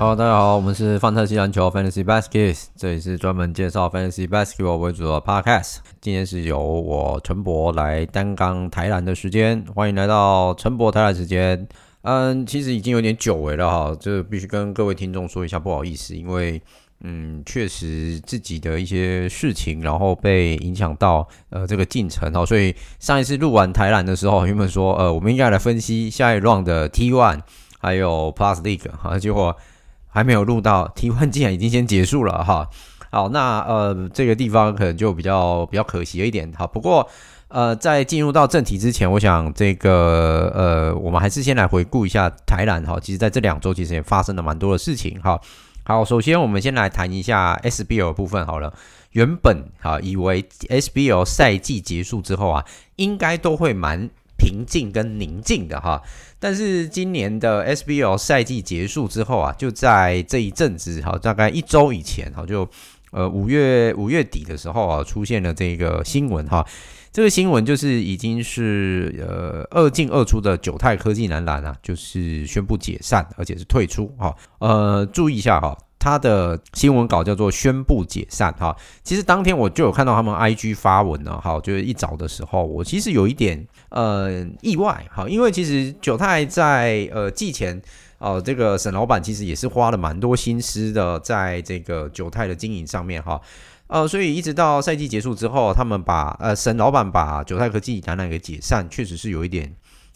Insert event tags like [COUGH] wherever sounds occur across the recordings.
好，大家好，我们是范特西篮球 Fantasy Baskets，这里是专门介绍 Fantasy Basketball 为主的 Podcast。今天是由我陈博来担纲台篮的时间，欢迎来到陈博台篮时间。嗯，其实已经有点久违了哈，就必须跟各位听众说一下不好意思，因为嗯，确实自己的一些事情，然后被影响到呃这个进程哈，所以上一次录完台篮的时候，原本说呃我们应该来分析下一 round 的 T1 还有 Plus League 哈，结果。还没有录到提问竟然已经先结束了哈。[LAUGHS] 好，那呃这个地方可能就比较比较可惜了一点好。不过呃在进入到正题之前，我想这个呃我们还是先来回顾一下台篮哈。其实在这两周其实也发生了蛮多的事情哈。好，首先我们先来谈一下 SBL 部分好了。原本哈以为 SBL 赛季结束之后啊，应该都会蛮平静跟宁静的哈。但是今年的 SBL 赛季结束之后啊，就在这一阵子，哈，大概一周以前，哈，就呃五月五月底的时候啊，出现了这个新闻哈。这个新闻就是已经是呃二进二出的九泰科技男篮啊，就是宣布解散，而且是退出哈。呃，注意一下哈。他的新闻稿叫做宣布解散哈，其实当天我就有看到他们 IG 发文了哈，就是一早的时候，我其实有一点呃意外哈，因为其实九泰在呃季前哦，这个沈老板其实也是花了蛮多心思的，在这个九泰的经营上面哈，呃，所以一直到赛季结束之后，他们把呃沈老板把九泰科技展览给解散，确实是有一点。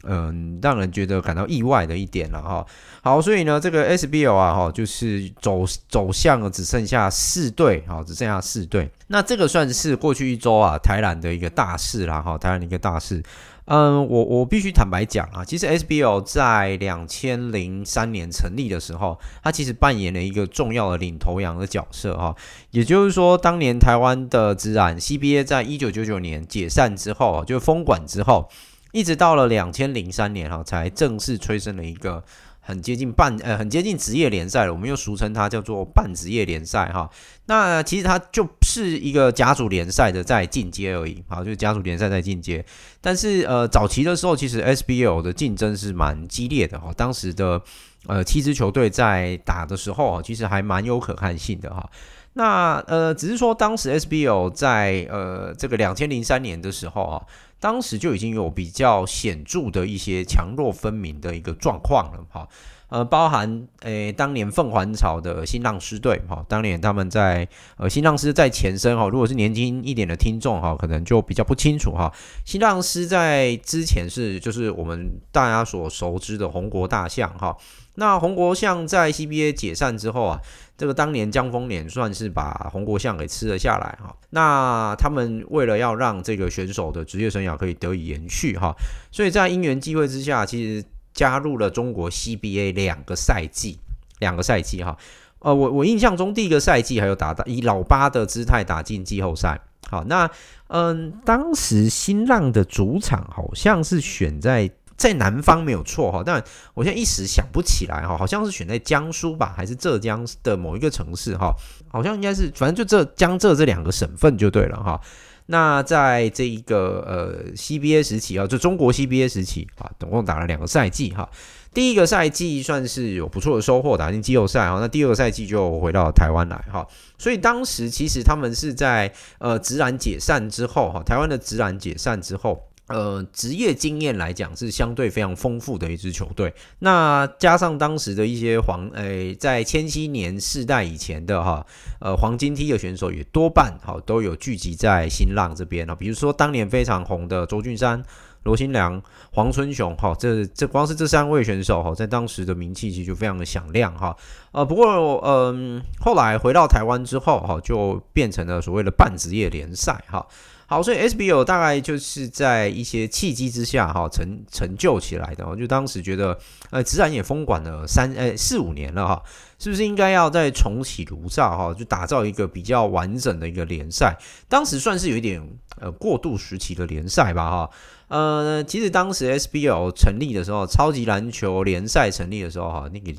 嗯，让人觉得感到意外的一点了哈。好，所以呢，这个 SBL 啊哈，就是走走向了只剩下四队，哈，只剩下四队。那这个算是过去一周啊台篮的一个大事啦哈，台篮的一个大事。嗯，我我必须坦白讲啊，其实 SBL 在两千零三年成立的时候，它其实扮演了一个重要的领头羊的角色哈。也就是说，当年台湾的职篮 CBA 在一九九九年解散之后，就封管之后。一直到了两千零三年哈，才正式催生了一个很接近半呃很接近职业联赛了。我们又俗称它叫做半职业联赛哈。那其实它就是一个甲组联赛的在进阶而已，好，就是甲组联赛在进阶。但是呃早期的时候，其实 SBL 的竞争是蛮激烈的哈。当时的呃七支球队在打的时候啊，其实还蛮有可看性的哈。那呃只是说当时 SBL 在呃这个两千零三年的时候啊。当时就已经有比较显著的一些强弱分明的一个状况了，哈，呃，包含诶当年凤凰巢的新浪狮队，哈，当年他们在呃新浪狮在前身，哈，如果是年轻一点的听众，哈，可能就比较不清楚，哈，新浪狮在之前是就是我们大家所熟知的红国大象，哈。那红国象在 CBA 解散之后啊，这个当年江丰年算是把宏国象给吃了下来哈。那他们为了要让这个选手的职业生涯可以得以延续哈，所以在因缘际会之下，其实加入了中国 CBA 两个赛季，两个赛季哈。呃，我我印象中第一个赛季还有打到以老八的姿态打进季后赛。好，那嗯，当时新浪的主场好像是选在。在南方没有错哈，但我现在一时想不起来哈，好像是选在江苏吧，还是浙江的某一个城市哈，好像应该是，反正就这江浙这两个省份就对了哈。那在这一个呃 CBA 时期啊，就中国 CBA 时期啊，总共打了两个赛季哈。第一个赛季算是有不错的收获，打进季后赛哈。那第二个赛季就回到台湾来哈。所以当时其实他们是在呃直篮解散之后哈，台湾的直篮解散之后。呃，职业经验来讲是相对非常丰富的一支球队。那加上当时的一些黄，诶、在千禧年世代以前的哈，呃，黄金梯的选手也多半哈都有聚集在新浪这边啊。比如说当年非常红的周俊山、罗新良、黄春雄，哈，这这光是这三位选手，哈，在当时的名气其实就非常的响亮，哈，呃，不过，嗯，后来回到台湾之后，哈，就变成了所谓的半职业联赛，哈。好，所以 SBL 大概就是在一些契机之下，哈，成成就起来的。我就当时觉得，呃，职篮也封馆了三呃四五年了，哈，是不是应该要再重启炉灶，哈，就打造一个比较完整的一个联赛？当时算是有一点呃过渡时期的联赛吧，哈。呃，其实当时 SBL 成立的时候，超级篮球联赛成立的时候，哈，那个。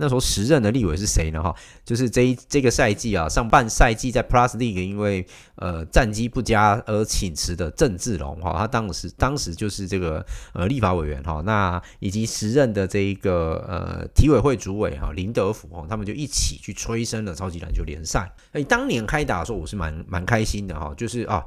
那时候时任的立委是谁呢？哈，就是这一这个赛季啊，上半赛季在 Plus League 因为呃战绩不佳而请辞的郑志龙哈，他当时当时就是这个呃立法委员哈，那以及时任的这一个呃体委会主委哈林德福哈，他们就一起去催生了超级篮球联赛。哎，当年开打的时候我是蛮蛮开心的哈，就是啊。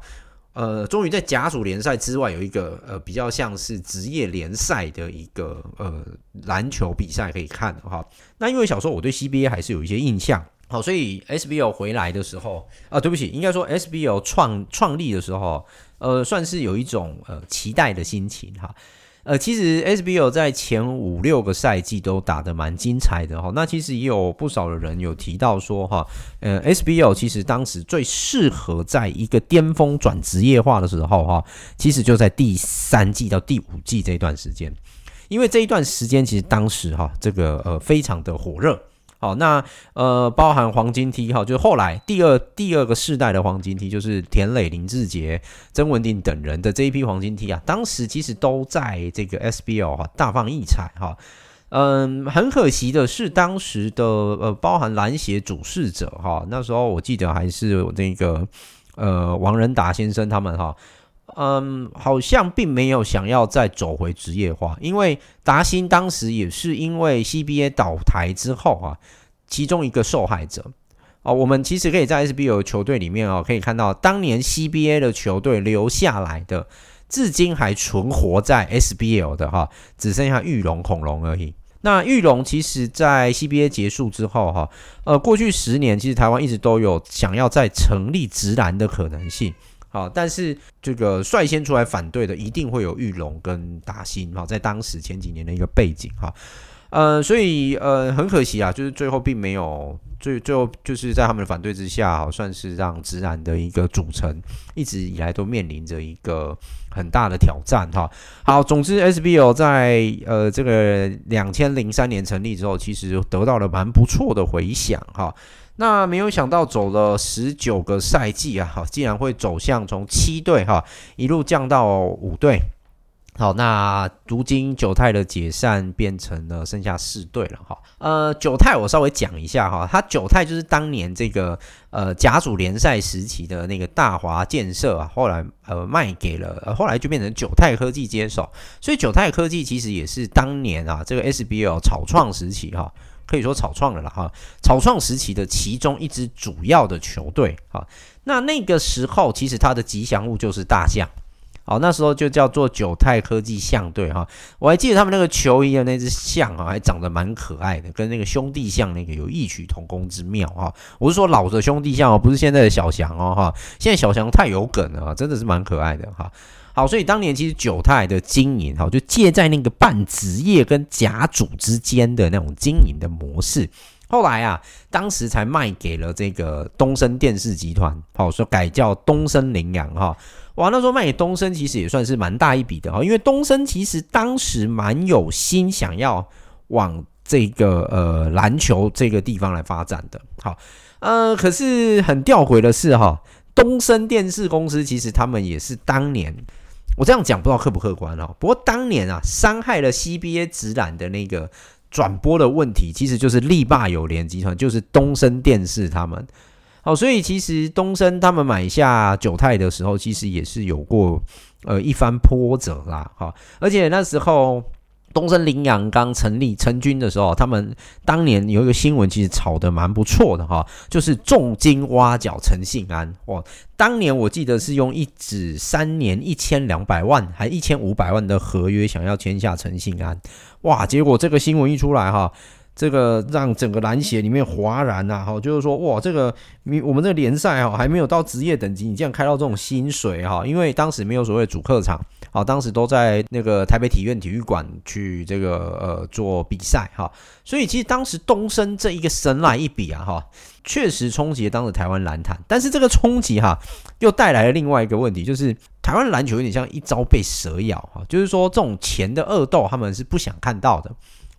呃，终于在甲组联赛之外有一个呃比较像是职业联赛的一个呃篮球比赛可以看哈。那因为小时候我对 CBA 还是有一些印象，好，所以 SBL 回来的时候啊，对不起，应该说 SBL 创创立的时候，呃，算是有一种呃期待的心情哈。呃，其实 SBL 在前五六个赛季都打得蛮精彩的哈。那其实也有不少的人有提到说哈，呃，SBL 其实当时最适合在一个巅峰转职业化的时候哈，其实就在第三季到第五季这一段时间，因为这一段时间其实当时哈，这个呃非常的火热。好，那呃，包含黄金梯哈，就是后来第二第二个世代的黄金梯，就是田磊、林志杰、曾文鼎等人的这一批黄金梯啊，当时其实都在这个 SBL 哈大放异彩哈。嗯，很可惜的是，当时的呃，包含篮协主事者哈，那时候我记得还是那个呃王仁达先生他们哈。嗯，好像并没有想要再走回职业化，因为达兴当时也是因为 CBA 倒台之后啊，其中一个受害者哦。我们其实可以在 SBL 球队里面哦，可以看到当年 CBA 的球队留下来的，至今还存活在 SBL 的哈，只剩下玉龙恐龙而已。那玉龙其实在 CBA 结束之后哈，呃，过去十年其实台湾一直都有想要再成立职篮的可能性。好，但是这个率先出来反对的，一定会有裕隆跟达欣哈，在当时前几年的一个背景哈，呃，所以呃很可惜啊，就是最后并没有最最后就是在他们的反对之下，好算是让直男的一个组成一直以来都面临着一个很大的挑战哈。好，总之 SBL 在呃这个两千零三年成立之后，其实得到了蛮不错的回响哈。那没有想到走了十九个赛季啊，好，竟然会走向从七队哈一路降到五队。好，那如今九泰的解散变成了剩下四队了哈。呃，九泰我稍微讲一下哈，它九泰就是当年这个呃甲组联赛时期的那个大华建设啊，后来呃卖给了，呃后来就变成九泰科技接手，所以九泰科技其实也是当年啊这个 SBL 草创时期哈。可以说草创了啦哈，草创时期的其中一支主要的球队哈，那那个时候其实它的吉祥物就是大象，好，那时候就叫做九泰科技象队哈，我还记得他们那个球衣的那只象啊，还长得蛮可爱的，跟那个兄弟象那个有异曲同工之妙哈，我是说老的兄弟象哦，不是现在的小翔哦哈，现在小翔太有梗了，真的是蛮可爱的哈。好，所以当年其实九太的经营，哈，就借在那个半职业跟甲组之间的那种经营的模式。后来啊，当时才卖给了这个东森电视集团，好，说改叫东森羚羊，哈，哇，那时候卖给东森其实也算是蛮大一笔的，哈，因为东森其实当时蛮有心想要往这个呃篮球这个地方来发展的，好，呃，可是很吊诡的是，哈，东森电视公司其实他们也是当年。我这样讲不知道客不客观哦。不过当年啊，伤害了 CBA 直男的那个转播的问题，其实就是力霸有联集团，就是东森电视他们。好，所以其实东森他们买下九泰的时候，其实也是有过呃一番波折啦。哈，而且那时候。东森林洋刚成立成军的时候，他们当年有一个新闻，其实炒得蛮不错的哈，就是重金挖角陈信安哇。当年我记得是用一纸三年一千两百万还一千五百万的合约，想要签下陈信安哇。结果这个新闻一出来哈，这个让整个篮协里面哗然呐，哈，就是说哇，这个你我们这个联赛哈还没有到职业等级，你竟然开到这种薪水哈，因为当时没有所谓主客场，好，当时都在那个台北体院体育馆去这个呃做比赛哈，所以其实当时东升这一个神来一笔啊哈，确实冲击了当时台湾篮坛，但是这个冲击哈又带来了另外一个问题，就是台湾篮球有点像一朝被蛇咬哈，就是说这种钱的恶斗他们是不想看到的。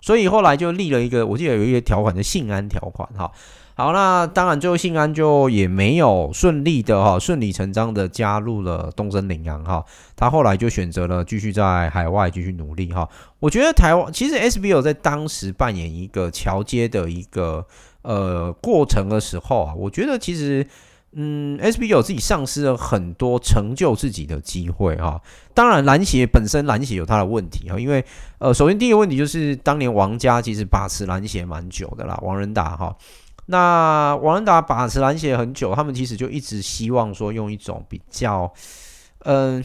所以后来就立了一个，我记得有一个条款的信安条款哈。好，那当然最后信安就也没有顺利的哈，顺理成章的加入了东森羚羊哈。他后来就选择了继续在海外继续努力哈。我觉得台湾其实 SBL 在当时扮演一个桥接的一个呃过程的时候啊，我觉得其实。嗯，SBL 有自己丧失了很多成就自己的机会哈。当然，篮协本身篮协有它的问题哈，因为呃，首先第一个问题就是当年王家其实把持篮协蛮久的啦，王仁达哈。那王仁达把持篮协很久，他们其实就一直希望说用一种比较嗯、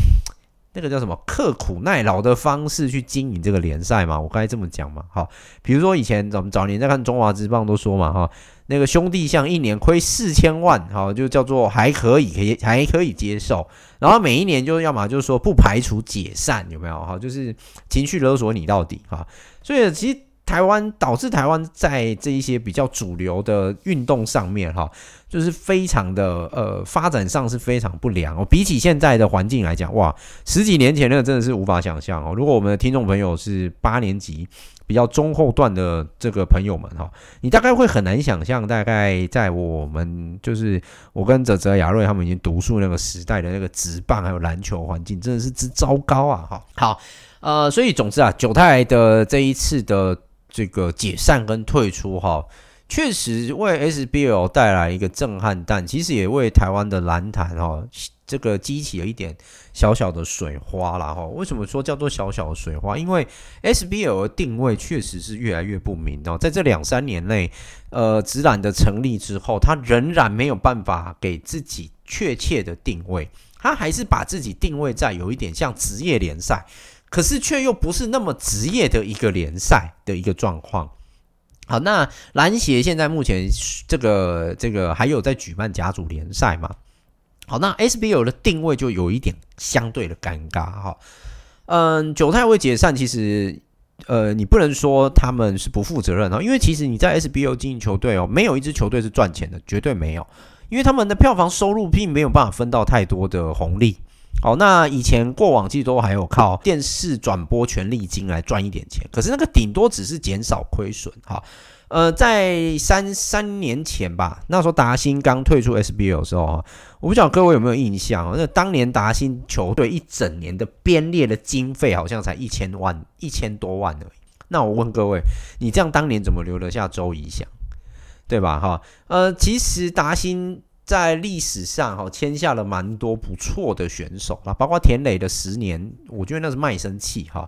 那个叫什么刻苦耐劳的方式去经营这个联赛嘛，我该这么讲嘛。好，比如说以前咱们早年在看中华之棒都说嘛哈。那个兄弟像一年亏四千万，哈，就叫做还可以，可以还可以接受。然后每一年就要么就是说不排除解散，有没有？哈，就是情绪勒索你到底，哈。所以其实台湾导致台湾在这一些比较主流的运动上面，哈，就是非常的呃发展上是非常不良哦。比起现在的环境来讲，哇，十几年前那个真的是无法想象哦。如果我们的听众朋友是八年级。比较中后段的这个朋友们哈，你大概会很难想象，大概在我们就是我跟泽泽亚瑞他们已经读书那个时代的那个职棒还有篮球环境，真的是之糟糕啊！哈，好，呃，所以总之啊，九太的这一次的这个解散跟退出哈，确实为 SBL 带来一个震撼，但其实也为台湾的篮坛哈。这个激起了一点小小的水花了哈。为什么说叫做小小的水花？因为 SBL 的定位确实是越来越不明哦。在这两三年内，呃，职篮的成立之后，他仍然没有办法给自己确切的定位，他还是把自己定位在有一点像职业联赛，可是却又不是那么职业的一个联赛的一个状况。好，那篮协现在目前这个这个还有在举办甲组联赛嘛？好，那 SBL 的定位就有一点相对的尴尬哈。嗯，九太会解散，其实呃，你不能说他们是不负责任啊，因为其实你在 SBL 经营球队哦，没有一支球队是赚钱的，绝对没有，因为他们的票房收入并没有办法分到太多的红利。好，那以前过往季都还有靠电视转播权利金来赚一点钱，可是那个顶多只是减少亏损哈。呃，在三三年前吧，那时候达欣刚退出 SBL 的时候，我不知道各位有没有印象？那当年达欣球队一整年的编列的经费好像才一千万，一千多万而已。那我问各位，你这样当年怎么留得下周仪翔？对吧？哈，呃，其实达欣在历史上哈签下了蛮多不错的选手啦，包括田磊的十年，我觉得那是卖身契哈。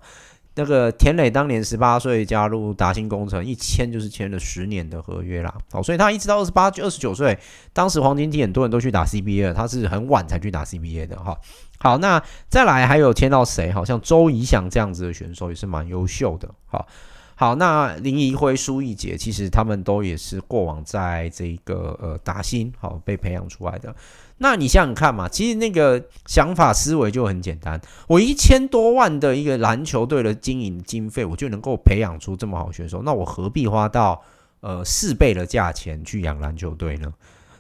那个田磊当年十八岁加入达欣工程，一签就是签了十年的合约啦。好，所以他一直到二十八、二十九岁，当时黄金期很多人都去打 CBA 了，他是很晚才去打 CBA 的哈。好，那再来还有签到谁？好像周仪翔这样子的选手也是蛮优秀的。好，好，那林怡辉、苏奕杰，其实他们都也是过往在这个呃达新好被培养出来的。那你想想看嘛，其实那个想法思维就很简单，我一千多万的一个篮球队的经营经费，我就能够培养出这么好选手，那我何必花到呃四倍的价钱去养篮球队呢？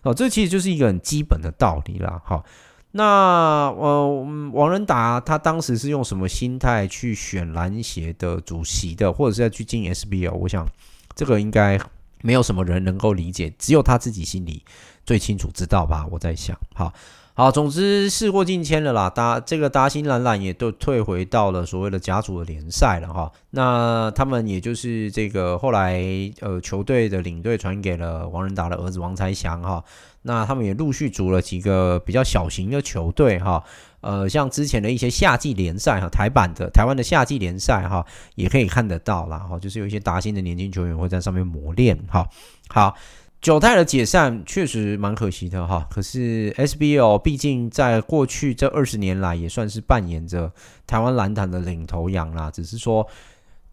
哦，这其实就是一个很基本的道理啦。好，那呃王仁达他当时是用什么心态去选篮协的主席的，或者是要去进 SBL？我想这个应该没有什么人能够理解，只有他自己心里。最清楚知道吧？我在想，好好，总之事过境迁了啦。达这个达欣篮篮也都退回到了所谓的甲组的联赛了哈。那他们也就是这个后来呃球队的领队传给了王仁达的儿子王才祥哈。那他们也陆续组了几个比较小型的球队哈。呃，像之前的一些夏季联赛哈，台版的台湾的夏季联赛哈，也可以看得到啦哈。就是有一些达欣的年轻球员会在上面磨练哈。好。九泰的解散确实蛮可惜的哈，可是 SBL 毕竟在过去这二十年来也算是扮演着台湾篮坛的领头羊啦。只是说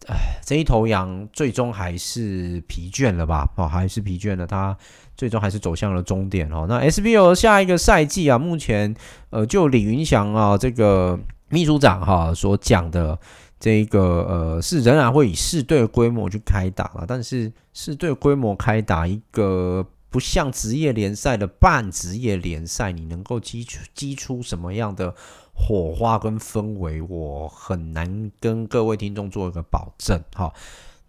哎，这一头羊最终还是疲倦了吧？哦，还是疲倦了，他最终还是走向了终点哦。那 SBO 下一个赛季啊，目前呃，就李云祥啊这个秘书长哈所讲的这个呃，是仍然会以四队规模去开打了，但是四队规模开打一个。不像职业联赛的半职业联赛，你能够激出激出什么样的火花跟氛围，我很难跟各位听众做一个保证。哈，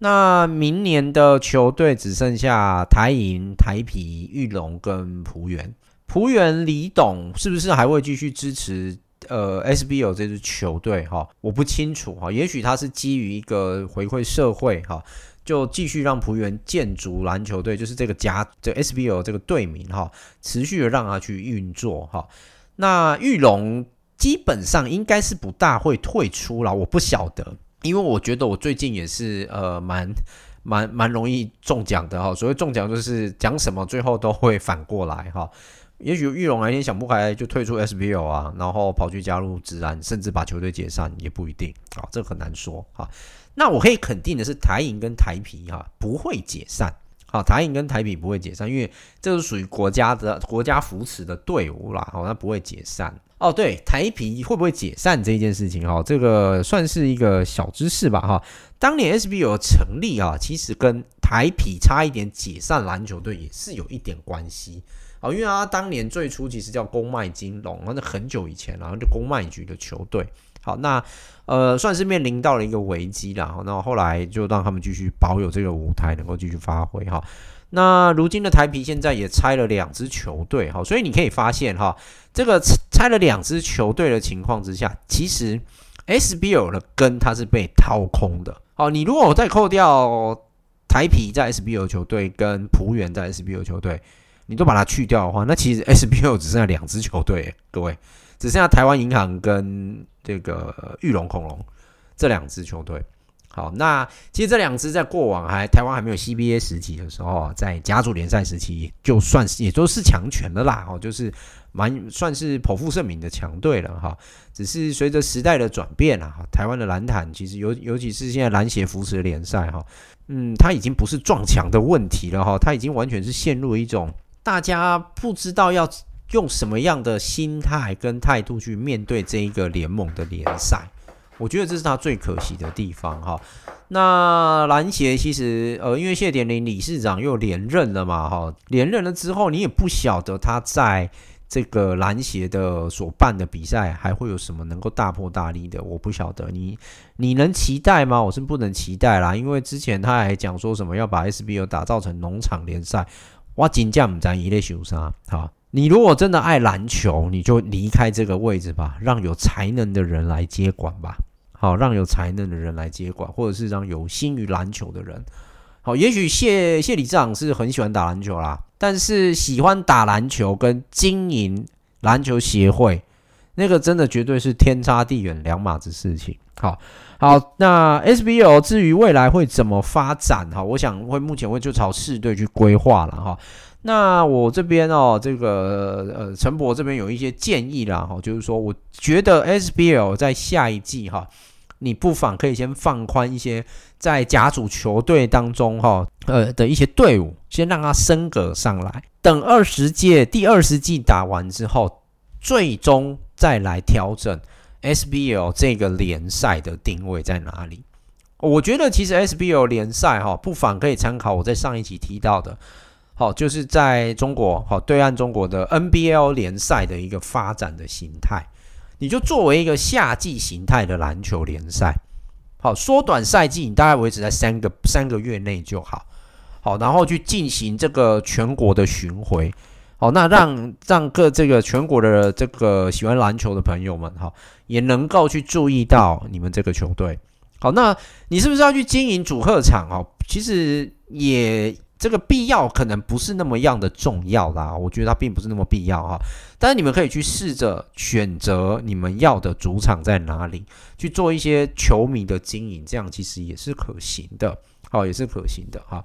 那明年的球队只剩下台银、台啤、裕隆跟璞园。璞园李董是不是还会继续支持呃 SBL 这支球队？哈，我不清楚。哈，也许他是基于一个回馈社会。哈。就继续让璞园建筑篮球队，就是这个家，这、SBL 这个队名哈，持续的让他去运作哈。那裕隆基本上应该是不大会退出了，我不晓得，因为我觉得我最近也是呃蛮蛮蛮容易中奖的哈。所谓中奖就是讲什么最后都会反过来哈。也许裕隆哪天想不开就退出 SBL 啊，然后跑去加入职篮，甚至把球队解散也不一定啊，这很难说哈。那我可以肯定的是，台银跟台啤哈不会解散，好，台银跟台啤不会解散，因为这是属于国家的国家扶持的队伍啦，好，那不会解散。哦，对，台啤会不会解散这件事情哈，这个算是一个小知识吧哈。当年 SBL 成立啊，其实跟台啤差一点解散篮球队也是有一点关系，哦，因为他当年最初其实叫公卖金融，那很久以前，然后就公卖局的球队。好，那呃，算是面临到了一个危机了。那后来就让他们继续保有这个舞台，能够继续发挥哈。那如今的台啤现在也拆了两支球队哈，所以你可以发现哈，这个拆了两支球队的情况之下，其实 SBL 的根它是被掏空的。好，你如果再扣掉台啤在 SBL 球队跟璞园在 SBL 球队，你都把它去掉的话，那其实 SBL 只剩下两支球队，各位。只剩下台湾银行跟这个玉龙恐龙这两支球队。好，那其实这两支在过往还台湾还没有 CBA 时期的时候，在甲组联赛时期，就算是也都是强权的啦。哦，就是蛮算是颇负盛名的强队了哈。只是随着时代的转变啊，台湾的篮坛其实尤尤其是现在篮协扶持的联赛哈，嗯，它已经不是撞墙的问题了哈，它已经完全是陷入一种大家不知道要。用什么样的心态跟态度去面对这一个联盟的联赛？我觉得这是他最可惜的地方哈。那篮协其实呃，因为谢典林理事长又连任了嘛哈，连任了之后，你也不晓得他在这个篮协的所办的比赛还会有什么能够大破大立的，我不晓得你你能期待吗？我是不能期待啦，因为之前他还讲说什么要把 SBL 打造成农场联赛，我真正不知道他在想啥哈。你如果真的爱篮球，你就离开这个位置吧，让有才能的人来接管吧。好，让有才能的人来接管，或者是让有心于篮球的人。好，也许谢谢理事长是很喜欢打篮球啦，但是喜欢打篮球跟经营篮球协会，那个真的绝对是天差地远两码子事情。好，好，那 SBL 至于未来会怎么发展？哈，我想会目前会就朝四队去规划了哈。那我这边哦，这个呃，陈博这边有一些建议啦，哈，就是说，我觉得 SBL 在下一季哈，你不妨可以先放宽一些在甲组球队当中哈，呃的一些队伍，先让它升格上来，等二十届第二十季打完之后，最终再来调整 SBL 这个联赛的定位在哪里。我觉得其实 SBL 联赛哈，不妨可以参考我在上一集提到的。好，就是在中国，好，对岸中国的 NBL 联赛的一个发展的形态，你就作为一个夏季形态的篮球联赛，好，缩短赛季，你大概维持在三个三个月内就好，好，然后去进行这个全国的巡回，好，那让让各这个全国的这个喜欢篮球的朋友们，哈，也能够去注意到你们这个球队，好，那你是不是要去经营主客场？哈，其实也。这个必要可能不是那么样的重要啦，我觉得它并不是那么必要哈。但是你们可以去试着选择你们要的主场在哪里，去做一些球迷的经营，这样其实也是可行的，好，也是可行的哈。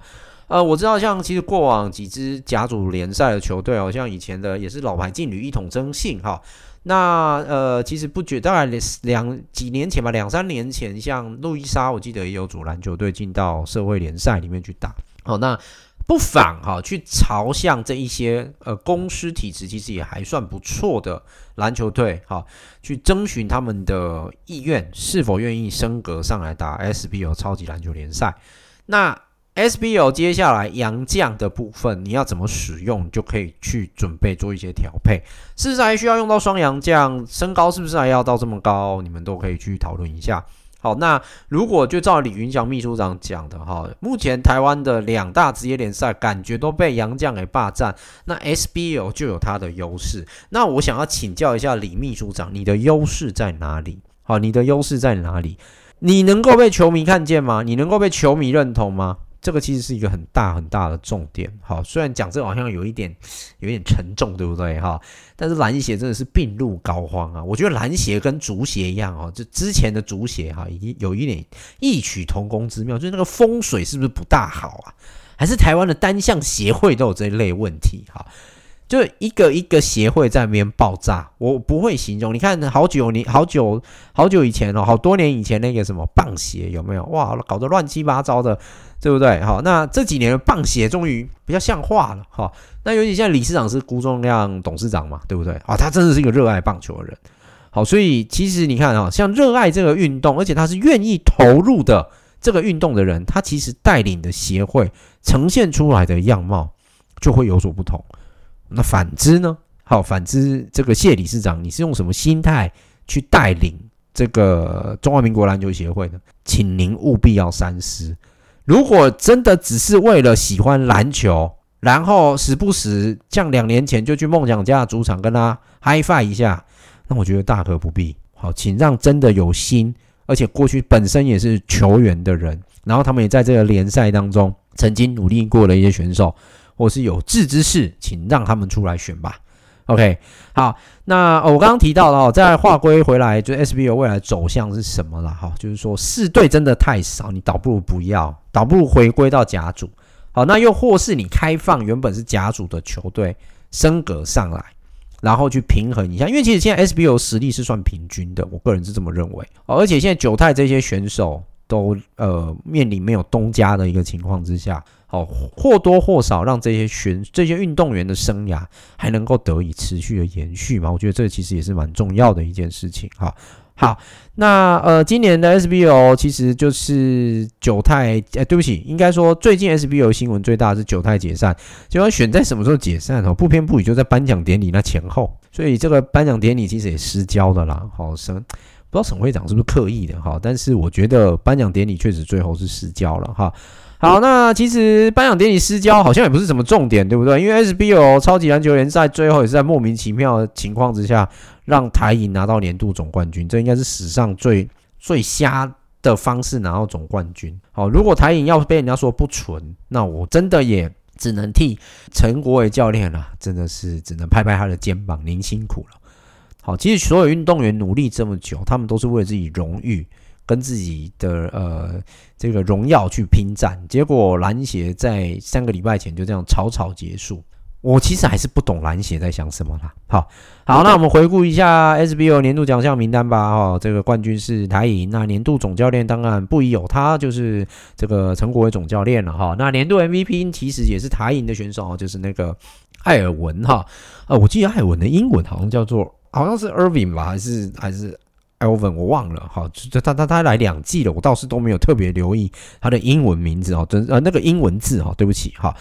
呃，我知道像其实过往几支甲组联赛的球队，好像以前的也是老牌劲旅一统征信哈。那呃，其实不觉，大概两几年前吧，两三年前，像路易莎，我记得也有组篮球队进到社会联赛里面去打。好，那。不妨哈去朝向这一些呃公司体制其实也还算不错的篮球队哈，去征询他们的意愿，是否愿意升格上来打 SBL 超级篮球联赛。那 SBL 接下来洋将的部分，你要怎么使用，就可以去准备做一些调配。是不是还需要用到双洋将？身高是不是还要到这么高？你们都可以去讨论一下。好，那如果就照李云祥秘书长讲的哈，目前台湾的两大职业联赛感觉都被杨将给霸占，那 SBL 就有它的优势。那我想要请教一下李秘书长，你的优势在哪里？好，你的优势在哪里？你能够被球迷看见吗？你能够被球迷认同吗？这个其实是一个很大很大的重点，好，虽然讲这个好像有一点有一点沉重，对不对哈？但是篮协真的是病入膏肓啊！我觉得篮协跟足协一样哦，就之前的足协哈，已经有一点异曲同工之妙，就是那个风水是不是不大好啊？还是台湾的单项协会都有这一类问题哈？就一个一个协会在那边爆炸，我不会形容。你看，好久你好久好久以前哦，好多年以前那个什么棒协有没有？哇，搞得乱七八糟的，对不对？好，那这几年的棒协终于比较像话了哈。那尤其现在理事长是辜仲亮董事长嘛，对不对？啊，他真的是一个热爱棒球的人。好，所以其实你看啊，像热爱这个运动，而且他是愿意投入的这个运动的人，他其实带领的协会呈现出来的样貌就会有所不同。那反之呢？好，反之，这个谢理事长，你是用什么心态去带领这个中华民国篮球协会呢？请您务必要三思。如果真的只是为了喜欢篮球，然后时不时像两年前就去梦想家的主场跟他 high five 一下，那我觉得大可不必。好，请让真的有心，而且过去本身也是球员的人，然后他们也在这个联赛当中曾经努力过的一些选手。或是有志之士，请让他们出来选吧。OK，好，那我刚刚提到了哦，再话归回来，就 SBO 未来走向是什么了？哈，就是说四队真的太少，你倒不如不要，倒不如回归到甲组。好，那又或是你开放原本是甲组的球队升格上来，然后去平衡一下，因为其实现在 SBO 实力是算平均的，我个人是这么认为。而且现在九泰这些选手都呃面临没有东家的一个情况之下。好，或多或少让这些选这些运动员的生涯还能够得以持续的延续嘛？我觉得这其实也是蛮重要的一件事情。哈，好，那呃，今年的 SBO 其实就是九太，哎，对不起，应该说最近 SBO 新闻最大是九太解散，结果选在什么时候解散哦？不偏不倚就在颁奖典礼那前后，所以这个颁奖典礼其实也失焦的啦。好，省不知道沈会长是不是刻意的哈？但是我觉得颁奖典礼确实最后是失焦了哈。好，那其实颁奖典礼失焦好像也不是什么重点，对不对？因为 SBL 超级篮球联赛最后也是在莫名其妙的情况之下，让台银拿到年度总冠军，这应该是史上最最瞎的方式拿到总冠军。好，如果台银要被人家说不纯，那我真的也只能替陈国伟教练了，真的是只能拍拍他的肩膀，您辛苦了。好，其实所有运动员努力这么久，他们都是为了自己荣誉。跟自己的呃这个荣耀去拼战，结果篮协在三个礼拜前就这样草草结束。我其实还是不懂篮协在想什么啦。好，好，那我们回顾一下 SBO 年度奖项名单吧。哈，这个冠军是台银，那年度总教练当然不疑有他，就是这个陈国伟总教练了。哈，那年度 MVP 其实也是台银的选手，就是那个艾尔文。哈，呃，我记得艾尔文的英文好像叫做好像是 Irving 吧，还是还是？Alvin，我忘了，好，他他他他来两季了，我倒是都没有特别留意他的英文名字哦，真呃那个英文字哈，对不起哈。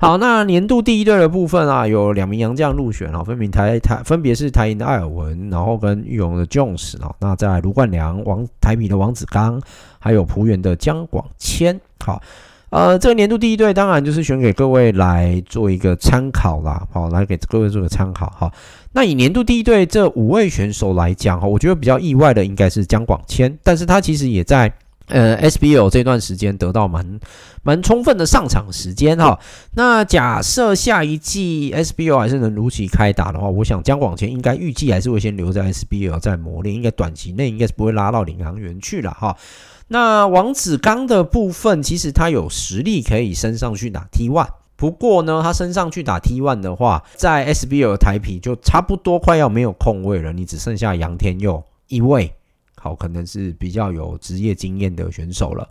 好，那年度第一队的部分啊，有两名洋将入选啊，分别台台分别是台银的艾尔文，然后跟裕隆的 Jones 啊，那在卢冠良、王台米的王子刚，还有璞园的江广谦，好。呃，这个年度第一队当然就是选给各位来做一个参考啦，好，来给各位做个参考哈。那以年度第一队这五位选手来讲哈，我觉得比较意外的应该是江广谦，但是他其实也在呃，SBL 这段时间得到蛮蛮充分的上场时间哈。那假设下一季 SBL 还是能如期开打的话，我想江广谦应该预计还是会先留在 SBL 再磨练，应该短期内应该是不会拉到领航员去了哈。那王子刚的部分，其实他有实力可以升上去打 T one 不过呢，他升上去打 T1 的话，在 SBL 台皮就差不多快要没有空位了，你只剩下杨天佑一位。好，可能是比较有职业经验的选手了。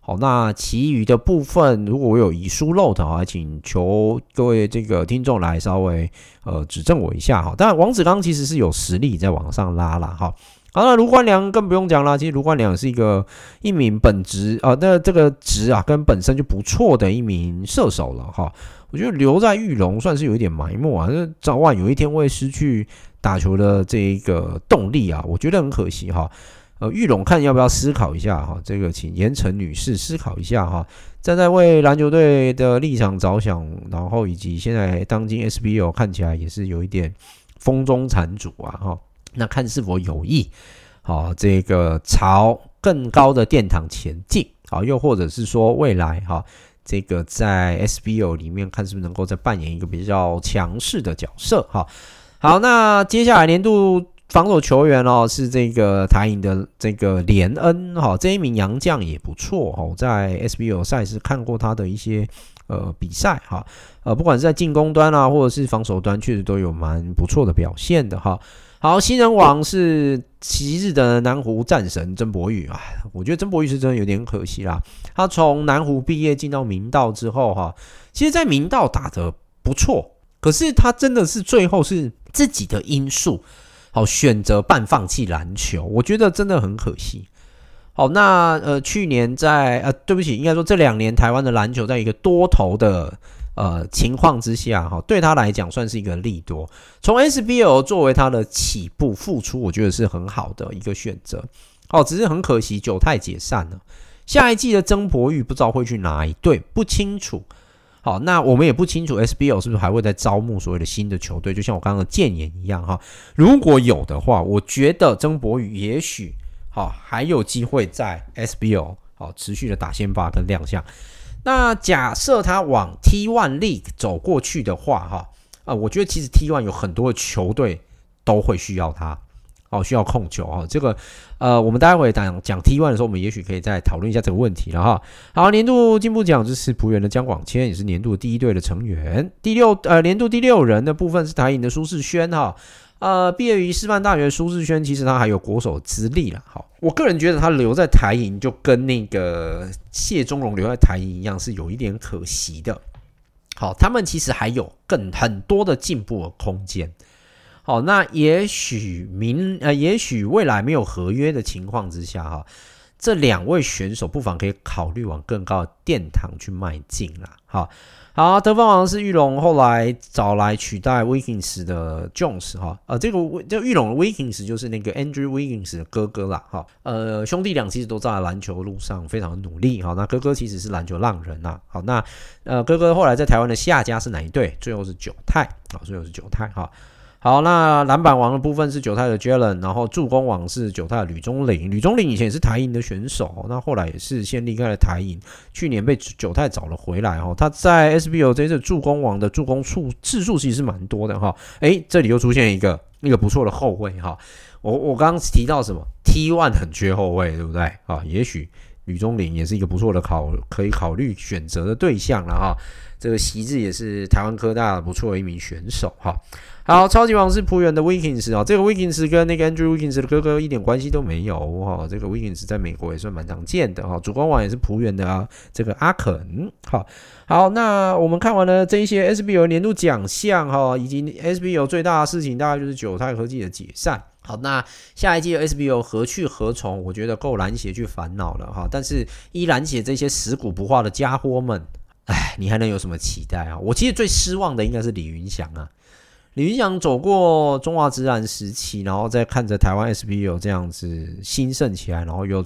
好，那其余的部分，如果我有遗疏漏的话，请求各位这个听众来稍微呃指正我一下哈。当然，王子刚其实是有实力在往上拉了哈。好，那卢冠良更不用讲了，其实卢冠良是一个一名本职啊、那这个职啊跟本身就不错的一名射手了哈。我觉得留在裕龙算是有一点埋没啊，那早晚有一天会失去打球的这一个动力啊，我觉得很可惜哈。呃，裕龙看要不要思考一下哈，这个请严晨女士思考一下哈，站在为篮球队的立场着想，然后以及现在当今 SBL 看起来也是有一点风中残烛啊哈，那看是否有意好这个朝更高的殿堂前进啊，又或者是说未来哈。这个在 SBO 里面看是不是能够再扮演一个比较强势的角色哈？好，那接下来年度防守球员哦，是这个台银的这个连恩哈，这一名洋将也不错哈，在 SBO 赛事看过他的一些呃比赛哈，呃不管是在进攻端啊，或者是防守端，确实都有蛮不错的表现的哈。好，新人王是昔日的南湖战神曾博玉啊，我觉得曾博玉是真的有点可惜啦。他从南湖毕业进到明道之后，哈，其实，在明道打得不错，可是他真的是最后是自己的因素，好选择半放弃篮球，我觉得真的很可惜。好，那呃，去年在呃，对不起，应该说这两年台湾的篮球在一个多头的。呃，情况之下哈，对他来讲算是一个利多。从 SBL 作为他的起步付出，我觉得是很好的一个选择。哦，只是很可惜，九太解散了。下一季的曾博玉不知道会去哪一队，不清楚。好，那我们也不清楚 SBL 是不是还会再招募所谓的新的球队，就像我刚刚的建言一样哈。如果有的话，我觉得曾博玉也许好还有机会在 SBL 好持续的打先发跟亮相。那假设他往 T1 League 走过去的话，哈，啊，我觉得其实 T1 有很多的球队都会需要他，哦，需要控球啊。这个，呃，我们待会讲讲 T1 的时候，我们也许可以再讨论一下这个问题了哈。好，年度进步奖就是璞园的江广谦，也是年度第一队的成员。第六，呃，年度第六人的部分是台银的苏士轩哈。呃，毕业于师范大学苏志轩，其实他还有国手资历了。好，我个人觉得他留在台银就跟那个谢宗荣留在台银一样，是有一点可惜的。好，他们其实还有更很多的进步的空间。好，那也许明呃，也许未来没有合约的情况之下，哈，这两位选手不妨可以考虑往更高的殿堂去迈进啦。好。好，得分王是裕隆，后来找来取代 Wiggins 的 Jones 哈，呃，这个这裕隆的 Wiggins 就是那个 Andrew Wiggins 的哥哥啦，哈，呃，兄弟俩其实都在篮球路上非常努力，哈，那哥哥其实是篮球浪人呐，好，那呃，哥哥后来在台湾的下家是哪一队？最后是九泰，啊，最后是九泰，哈。好那篮板王的部分是九太的 Jalen，然后助攻王是九太的吕中林。吕中林以前也是台银的选手，那后来也是先离开了台银，去年被九太找了回来哈。他在 SBO 这次助攻王的助攻数次数其实是蛮多的哈。诶，这里又出现一个一个不错的后卫哈。我我刚刚提到什么？T One 很缺后卫，对不对？啊，也许吕中林也是一个不错的考可以考虑选择的对象了哈。这个席志也是台湾科大不错的一名选手哈。好，超级王是浦原的 Wiggins 啊，这个 Wiggins 跟那个 Andrew Wiggins 的哥哥一点关系都没有哈。这个 Wiggins 在美国也算蛮常见的哈。主攻王也是浦原的啊，这个阿肯。好，好，那我们看完了这一些 SBL 年度奖项哈，以及 SBL 最大的事情，大概就是九泰科技的解散。好，那下一季的 SBL 何去何从？我觉得够蓝血去烦恼了哈。但是依蓝血这些死骨不化的家伙们，哎，你还能有什么期待啊？我其实最失望的应该是李云祥啊。李云祥走过中华职篮时期，然后再看着台湾 SBL 这样子兴盛起来，然后由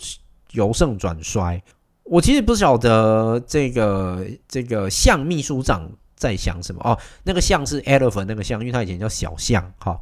由盛转衰。我其实不晓得这个这个象秘书长在想什么哦。那个象是 elephant 那个象，因为他以前叫小象哈。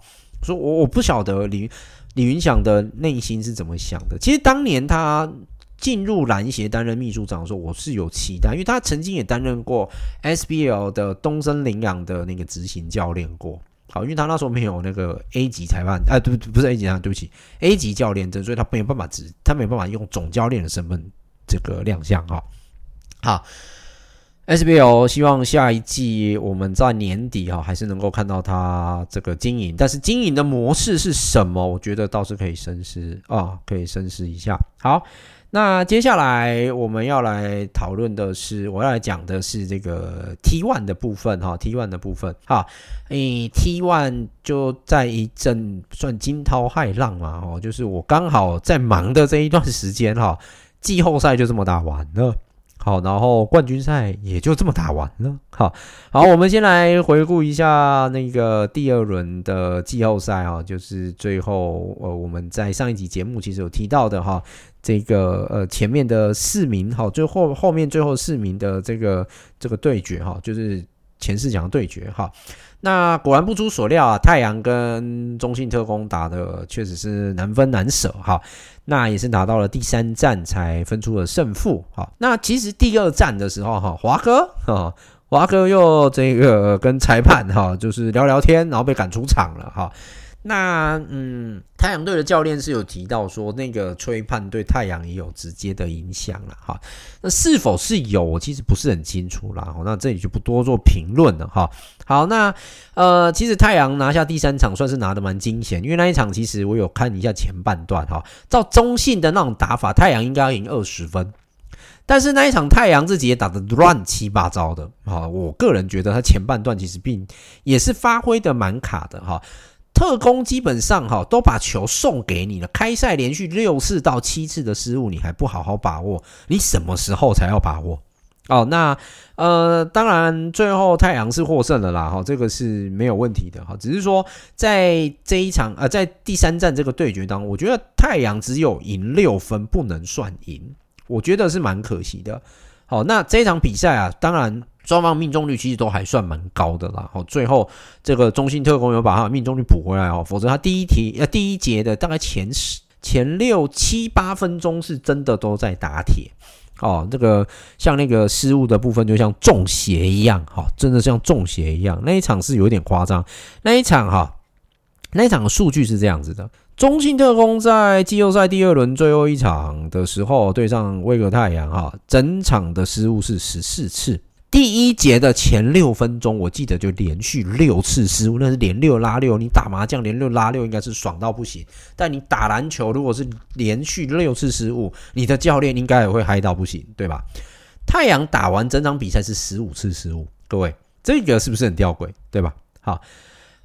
以我我不晓得李李云祥的内心是怎么想的。其实当年他进入篮协担任秘书长的时候，我是有期待，因为他曾经也担任过 SBL 的东森领养的那个执行教练过。好，因为他那时候没有那个 A 级裁判，哎，对，不是 A 级裁判，对不起，A 级教练证，所以他没有办法执，他没有办法用总教练的身份这个亮相哈。好。SBL 希望下一季我们在年底哈还是能够看到它这个经营，但是经营的模式是什么？我觉得倒是可以深思啊，可以深思一下。好，那接下来我们要来讨论的是，我要来讲的是这个 T one 的部分哈，T one 的部分哈，诶，T one 就在一阵算惊涛骇浪嘛，哦，就是我刚好在忙的这一段时间哈，季后赛就这么打完了。好，然后冠军赛也就这么打完了。好，好，我们先来回顾一下那个第二轮的季后赛啊，就是最后呃，我们在上一集节目其实有提到的哈，这个呃前面的四名哈，最后后面最后四名的这个这个对决哈，就是前四强对决哈。那果然不出所料啊，太阳跟中信特工打的确实是难分难舍哈。那也是打到了第三战才分出了胜负哈。那其实第二战的时候哈，华哥哈，华哥又这个跟裁判哈，就是聊聊天，然后被赶出场了哈。那嗯，太阳队的教练是有提到说，那个吹判对太阳也有直接的影响了哈。那是否是有，我其实不是很清楚啦。那这里就不多做评论了哈。好，那呃，其实太阳拿下第三场算是拿得蛮惊险，因为那一场其实我有看一下前半段哈，照中性的那种打法，太阳应该要赢二十分，但是那一场太阳自己也打得乱七八糟的哈。我个人觉得他前半段其实并也是发挥得蛮卡的哈。特工基本上哈都把球送给你了，开赛连续六次到七次的失误，你还不好好把握，你什么时候才要把握？哦，那呃，当然最后太阳是获胜了啦，哈，这个是没有问题的哈，只是说在这一场呃，在第三战这个对决当中，我觉得太阳只有赢六分，不能算赢，我觉得是蛮可惜的。好，那这一场比赛啊，当然。双方命中率其实都还算蛮高的啦，好，最后这个中信特工有把他的命中率补回来哦，否则他第一题呃第一节的大概前十前六七八分钟是真的都在打铁哦，这个像那个失误的部分就像中邪一样，哈，真的像中邪一样，那一场是有点夸张，那一场哈，那一场数据是这样子的，中信特工在季后赛第二轮最后一场的时候对上威格太阳哈，整场的失误是十四次。第一节的前六分钟，我记得就连续六次失误，那是连六拉六。你打麻将连六拉六应该是爽到不行，但你打篮球如果是连续六次失误，你的教练应该也会嗨到不行，对吧？太阳打完整场比赛是十五次失误，各位这个是不是很吊诡，对吧？好，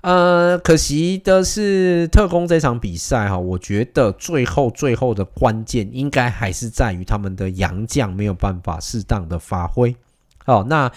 呃，可惜的是特工这场比赛哈，我觉得最后最后的关键应该还是在于他们的洋将没有办法适当的发挥。好，那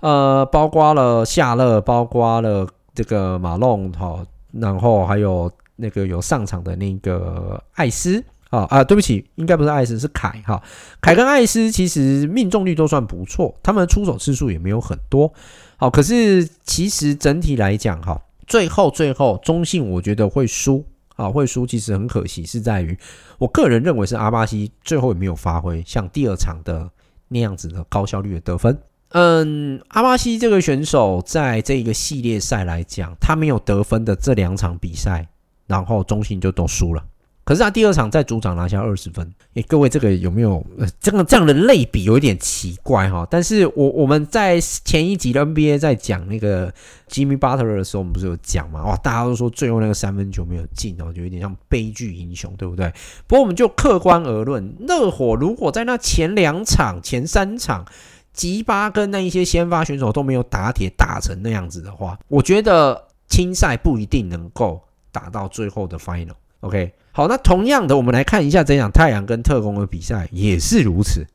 呃，包括了夏勒，包括了这个马龙，好，然后还有那个有上场的那个艾斯，啊啊，对不起，应该不是艾斯，是凯哈，凯跟艾斯其实命中率都算不错，他们的出手次数也没有很多，好，可是其实整体来讲，哈，最后最后中信我觉得会输，啊，会输，其实很可惜，是在于我个人认为是阿巴西最后也没有发挥像第二场的那样子的高效率的得分。嗯，阿巴西这个选手在这个系列赛来讲，他没有得分的这两场比赛，然后中信就都输了。可是他第二场在主场拿下二十分。诶，各位这个有没有呃这个这样的类比有一点奇怪哈？但是我我们在前一集的 NBA 在讲那个 Jimmy Butler 的时候，我们不是有讲嘛？哇，大家都说最后那个三分球没有进哦，就有点像悲剧英雄，对不对？不过我们就客观而论，热火如果在那前两场、前三场。吉巴跟那一些先发选手都没有打铁打成那样子的话，我觉得青赛不一定能够打到最后的 final。OK，好，那同样的，我们来看一下这场太阳跟特工的比赛也是如此。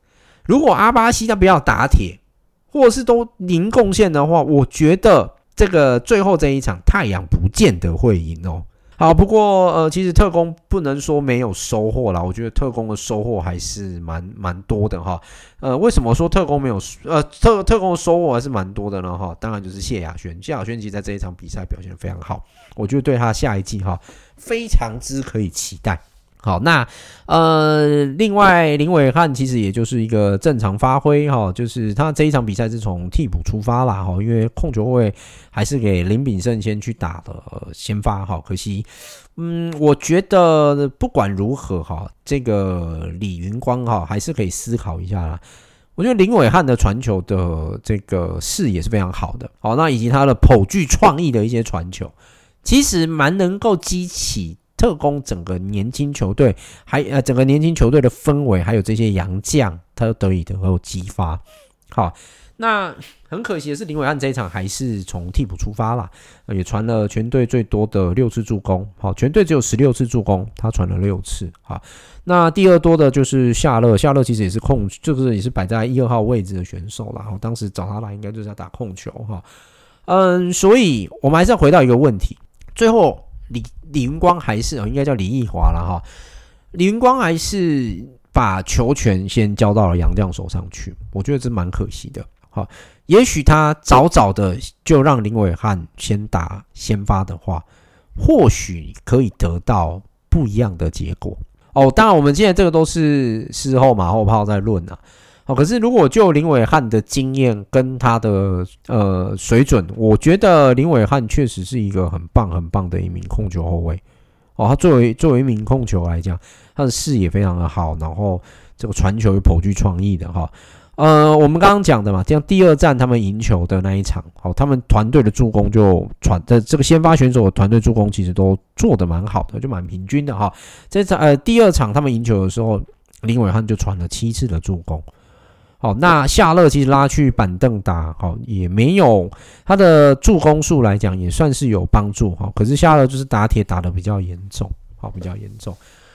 如果阿巴西他不要打铁，或者是都零贡献的话，我觉得这个最后这一场太阳不见得会赢哦。好，不过呃，其实特工不能说没有收获啦，我觉得特工的收获还是蛮蛮多的哈。呃，为什么说特工没有呃特特工的收获还是蛮多的呢？哈，当然就是谢亚轩，谢亚轩其实在这一场比赛表现非常好，我觉得对他下一季哈非常之可以期待。好，那呃，另外林伟汉其实也就是一个正常发挥哈，就是他这一场比赛是从替补出发啦哈，因为控球位还是给林秉胜先去打的先发哈，可惜，嗯，我觉得不管如何哈，这个李云光哈还是可以思考一下啦。我觉得林伟汉的传球的这个视野是非常好的，好，那以及他的颇具创意的一些传球，其实蛮能够激起。特工整个年轻球队，还呃整个年轻球队的氛围，还有这些洋将，他都得以得到激发。好，那很可惜的是，林伟汉这一场还是从替补出发啦，也传了全队最多的六次助攻。好，全队只有十六次助攻，他传了六次。好，那第二多的就是夏乐，夏乐其实也是控，就是也是摆在一二号位置的选手啦。然后当时找他来，应该就是要打控球哈。嗯，所以我们还是要回到一个问题，最后。李李云光还是哦，应该叫李易华了哈。李云光还是把球权先交到了杨绛手上去，我觉得这蛮可惜的。好，也许他早早的就让林伟汉先打先发的话，或许可以得到不一样的结果。哦，当然我们现在这个都是事后马后炮在论啊。哦，可是如果就林伟汉的经验跟他的呃水准，我觉得林伟汉确实是一个很棒很棒的一名控球后卫。哦，他作为作为一名控球来讲，他的视野非常的好，然后这个传球有颇具创意的哈。呃，我们刚刚讲的嘛，像第二战他们赢球的那一场，好，他们团队的助攻就传的这个先发选手的团队助攻其实都做得蛮好的，就蛮平均的哈。这场呃第二场他们赢球的时候，林伟汉就传了七次的助攻。好，那夏乐其实拉去板凳打，好也没有他的助攻数来讲也算是有帮助哈。可是夏乐就是打铁打得比较严重，好比较严重。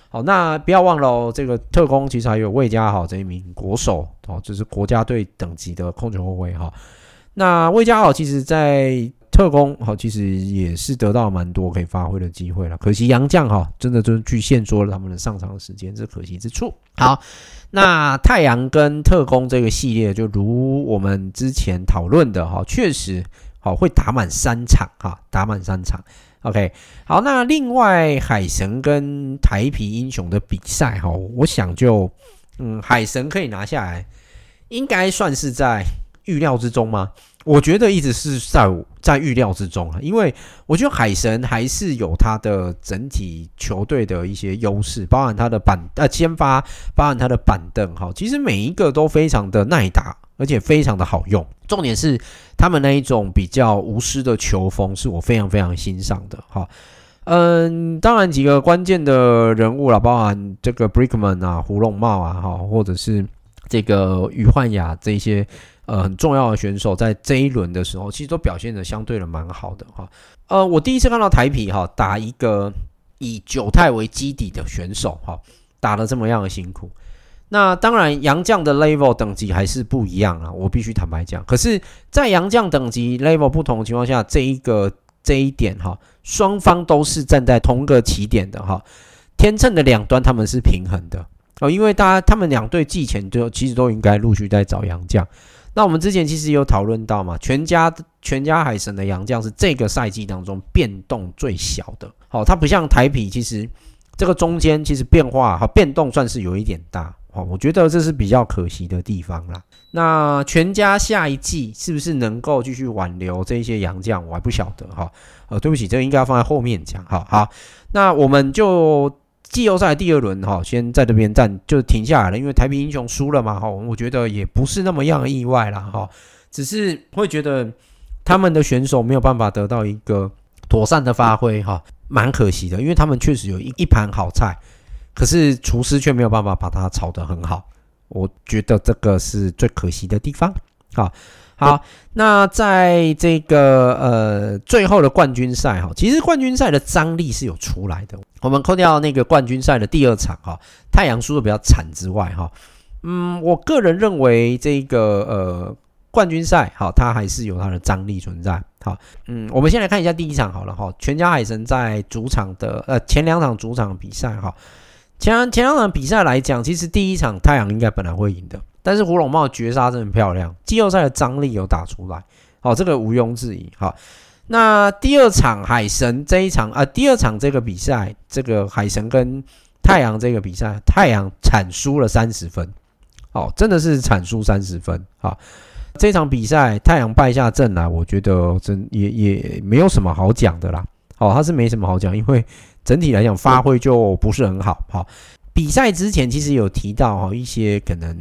好，那不要忘了哦，这个特工其实还有魏家豪这一名国手哦，就是国家队等级的控球后卫哈。那魏家豪其实在特工好，其实也是得到蛮多可以发挥的机会了。可惜洋将哈，真的就是去限缩了他们的上场时间，这可惜之处。好。那太阳跟特工这个系列，就如我们之前讨论的哈，确实好会打满三场哈，打满三场。OK，好，那另外海神跟台皮英雄的比赛哈，我想就嗯，海神可以拿下来，应该算是在预料之中吗？我觉得一直是在在预料之中啊，因为我觉得海神还是有他的整体球队的一些优势，包含他的板呃先发，包含他的板凳哈，其实每一个都非常的耐打，而且非常的好用。重点是他们那一种比较无私的球风，是我非常非常欣赏的哈。嗯，当然几个关键的人物啦，包含这个 Brickman 啊、胡珑贸啊哈，或者是这个于焕雅这些。呃，很重要的选手在这一轮的时候，其实都表现得相对的蛮好的哈。呃，我第一次看到台皮哈打一个以九太为基底的选手哈，打得这么样的辛苦。那当然，杨将的 level 等级还是不一样啊，我必须坦白讲。可是，在杨将等级 level 不同的情况下，这一个这一点哈，双方都是站在同个起点的哈，天秤的两端他们是平衡的哦，因为大家他们两队季前就其实都应该陆续在找杨将。那我们之前其实有讨论到嘛，全家全家海神的洋将是这个赛季当中变动最小的。好，它不像台啤，其实这个中间其实变化和变动算是有一点大。好，我觉得这是比较可惜的地方啦。那全家下一季是不是能够继续挽留这些洋将，我还不晓得哈。呃，对不起，这个应该要放在后面讲。好好，那我们就。季后赛第二轮哈，先在这边站就停下来了，因为台啤英雄输了嘛哈，我觉得也不是那么样意外啦哈，只是会觉得他们的选手没有办法得到一个妥善的发挥哈，蛮可惜的，因为他们确实有一一盘好菜，可是厨师却没有办法把它炒得很好，我觉得这个是最可惜的地方。好，好，那在这个呃最后的冠军赛哈，其实冠军赛的张力是有出来的。我们扣掉那个冠军赛的第二场哈，太阳输的比较惨之外哈，嗯，我个人认为这个呃冠军赛哈，它还是有它的张力存在。好，嗯，我们先来看一下第一场好了哈，全家海神在主场的呃前两场主场比赛哈，前前两场比赛来讲，其实第一场太阳应该本来会赢的，但是胡龙茂绝杀真的漂亮，季后赛的张力有打出来，好，这个毋庸置疑哈。那第二场海神这一场啊，第二场这个比赛，这个海神跟太阳这个比赛，太阳惨输了三十分，哦，真的是惨输三十分啊！这场比赛太阳败下阵来，我觉得真也也没有什么好讲的啦。哦，他是没什么好讲，因为整体来讲发挥就不是很好。好，比赛之前其实有提到哈一些可能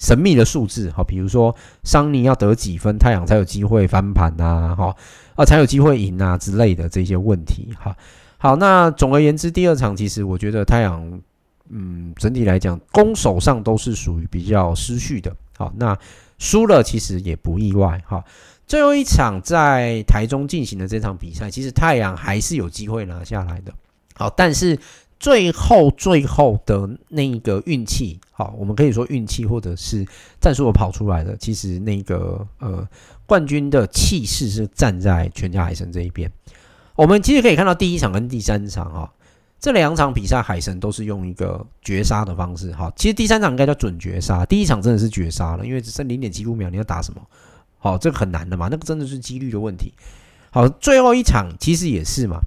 神秘的数字，哈，比如说桑尼要得几分，太阳才有机会翻盘呐，哈啊才有机会赢啊之类的这些问题，哈。好，那总而言之，第二场其实我觉得太阳，嗯，整体来讲攻守上都是属于比较失序的。好，那输了其实也不意外。哈，最后一场在台中进行的这场比赛，其实太阳还是有机会拿下来的。好，但是最后最后的那个运气，好，我们可以说运气或者是战术跑出来的，其实那个呃冠军的气势是站在全家海神这一边。我们其实可以看到第一场跟第三场哈，这两场比赛海神都是用一个绝杀的方式哈。其实第三场应该叫准绝杀，第一场真的是绝杀了，因为只剩零点七五秒，你要打什么？好，这个很难的嘛，那个真的是几率的问题。好，最后一场其实也是嘛，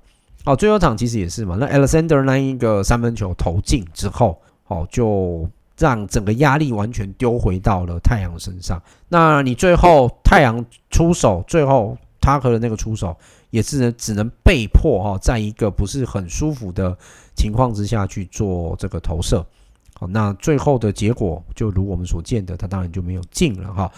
好，最后场其实也是嘛。那 Alexander 那一个三分球投进之后，好，就让整个压力完全丢回到了太阳身上。那你最后太阳出手，最后 Tucker 的那个出手。也是只能被迫哈，在一个不是很舒服的情况之下去做这个投射。好，那最后的结果就如我们所见的，他当然就没有进了哈。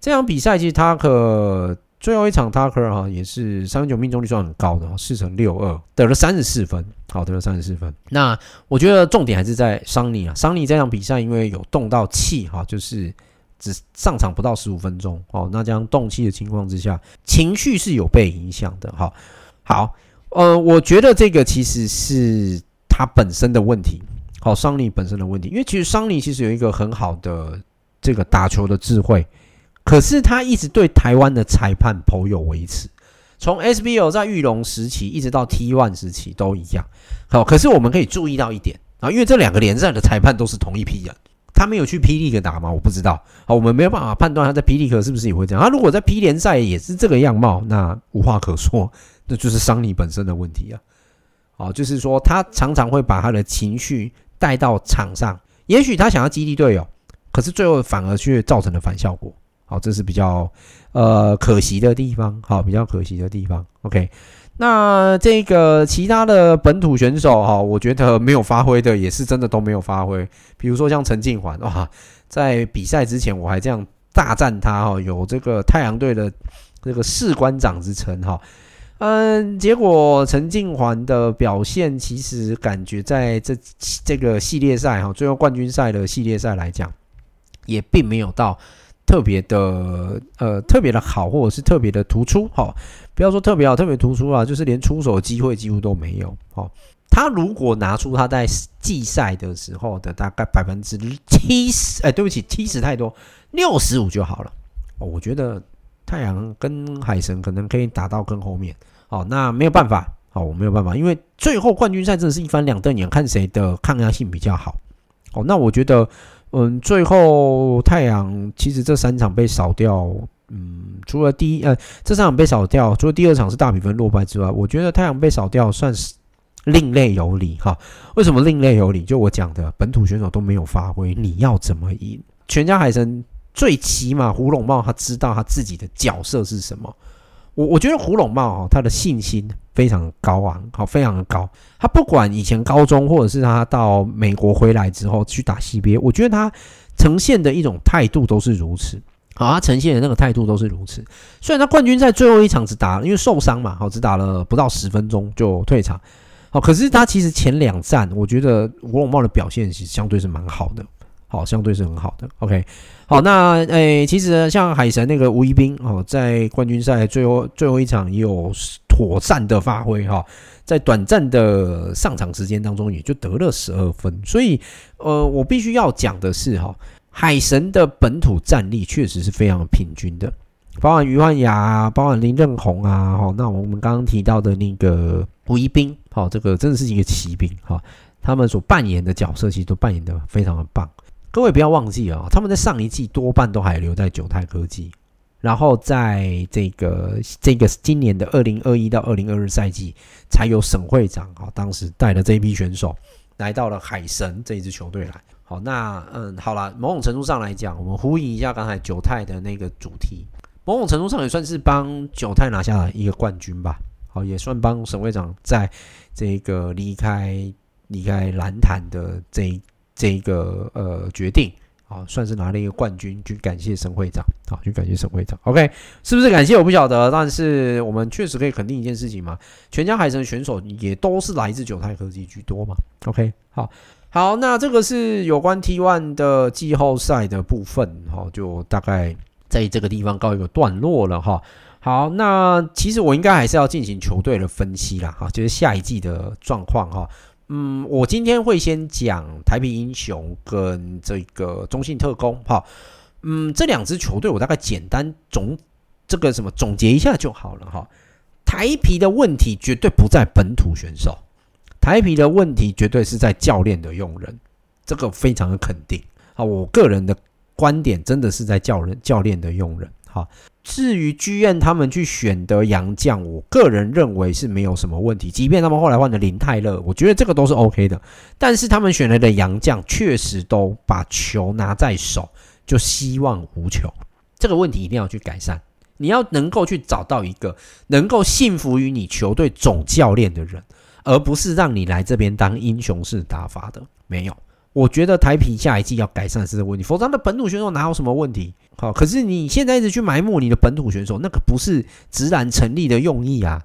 这场比赛其实他可最后一场他可哈也是三分球命中率算很高的，四成六二，得了三十四分。好，得了三十四分。那我觉得重点还是在桑尼啊，桑尼这场比赛因为有动到气哈，就是。只上场不到十五分钟哦，那这样动气的情况之下，情绪是有被影响的。哈，好，呃，我觉得这个其实是他本身的问题，好，桑尼本身的问题，因为其实桑尼其实有一个很好的这个打球的智慧，可是他一直对台湾的裁判颇有微词，从 SBO 在裕隆时期一直到 T1 时期都一样。好，可是我们可以注意到一点啊，因为这两个联赛的裁判都是同一批人。他没有去 P. League 打吗？我不知道。好，我们没有办法判断他在 P. League 是不是也会这样。他如果在 P 联赛也是这个样貌，那无话可说，那就是桑尼本身的问题啊。好，就是说他常常会把他的情绪带到场上，也许他想要激励队友，可是最后反而却造成了反效果。好，这是比较呃可惜的地方。好，比较可惜的地方。OK。那这个其他的本土选手哈，我觉得没有发挥的也是真的都没有发挥。比如说像陈静环哇，在比赛之前我还这样大赞他哈，有这个太阳队的这个士官长之称哈。嗯，结果陈静环的表现其实感觉在这这个系列赛哈，最后冠军赛的系列赛来讲，也并没有到特别的呃特别的好，或者是特别的突出哈。不要说特别好，特别突出啊，就是连出手机会几乎都没有。哦，他如果拿出他在季赛的时候的大概百分之七十，哎，对不起，七十太多，六十五就好了。哦，我觉得太阳跟海神可能可以打到更后面。哦，那没有办法，哦，我没有办法，因为最后冠军赛真的是一翻两瞪眼，看谁的抗压性比较好。哦，那我觉得，嗯，最后太阳其实这三场被扫掉。嗯，除了第一呃这三场被扫掉，除了第二场是大比分落败之外，我觉得太阳被扫掉算是另类有理哈。为什么另类有理？就我讲的，本土选手都没有发挥，你要怎么赢？全家海神最起码胡龙茂他知道他自己的角色是什么。我我觉得胡龙茂哈，他的信心非常高昂，好，非常的高。他不管以前高中或者是他到美国回来之后去打 CBA，我觉得他呈现的一种态度都是如此。好，他呈现的那个态度都是如此。虽然他冠军赛最后一场只打，因为受伤嘛，好，只打了不到十分钟就退场。好，可是他其实前两站，我觉得胡珑贸的表现其实相对是蛮好的。好，相对是很好的。OK，好，那诶、其实像海神那个吴一斌哦，在冠军赛最后最后一场也有妥善的发挥哈，在短暂的上场时间当中也就得了十二分。所以，呃，我必须要讲的是哈。海神的本土战力确实是非常平均的，包含余焕雅，包含林任宏啊，哈，那我们刚刚提到的那个吴一斌，好，这个真的是一个奇兵，哈，他们所扮演的角色其实都扮演得非常的棒。各位不要忘记啊，他们在上一季多半都还留在九泰科技，然后在这个这个今年的二零二一到二零二二赛季才有沈会长，哈，当时带的这一批选手。来到了海神这一支球队来。好，那嗯，好了，某种程度上来讲，我们呼应一下刚才九泰的那个主题，某种程度上也算是帮九泰拿下了一个冠军吧。好，也算帮沈会长在这个离开离开篮坛的这这一个呃决定。好，算是拿了一个冠军，去感谢沈会长。好，去感谢沈会长。OK，是不是感谢我不晓得，但是我们确实可以肯定一件事情嘛，全家海神选手也都是来自九泰科技居多嘛。OK，好，好，那这个是有关 T1 的季后赛的部分，哈，就大概在这个地方告一个段落了哈。好，那其实我应该还是要进行球队的分析啦，哈，就是下一季的状况哈。嗯，我今天会先讲台啤英雄跟这个中信特攻，哈，嗯，这两支球队我大概简单总这个什么总结一下就好了哈。台啤的问题绝对不在本土选手，台啤的问题绝对是在教练的用人，这个非常的肯定啊。我个人的观点真的是在教人教练的用人，哈。至于剧院他们去选的洋将，我个人认为是没有什么问题。即便他们后来换了林泰勒，我觉得这个都是 OK 的。但是他们选来的洋将确实都把球拿在手，就希望无穷。这个问题一定要去改善。你要能够去找到一个能够信服于你球队总教练的人，而不是让你来这边当英雄式打法的。没有，我觉得台啤下一季要改善是这个问题，否则他的本土选手哪有什么问题？好，可是你现在一直去埋没你的本土选手，那个不是直男成立的用意啊。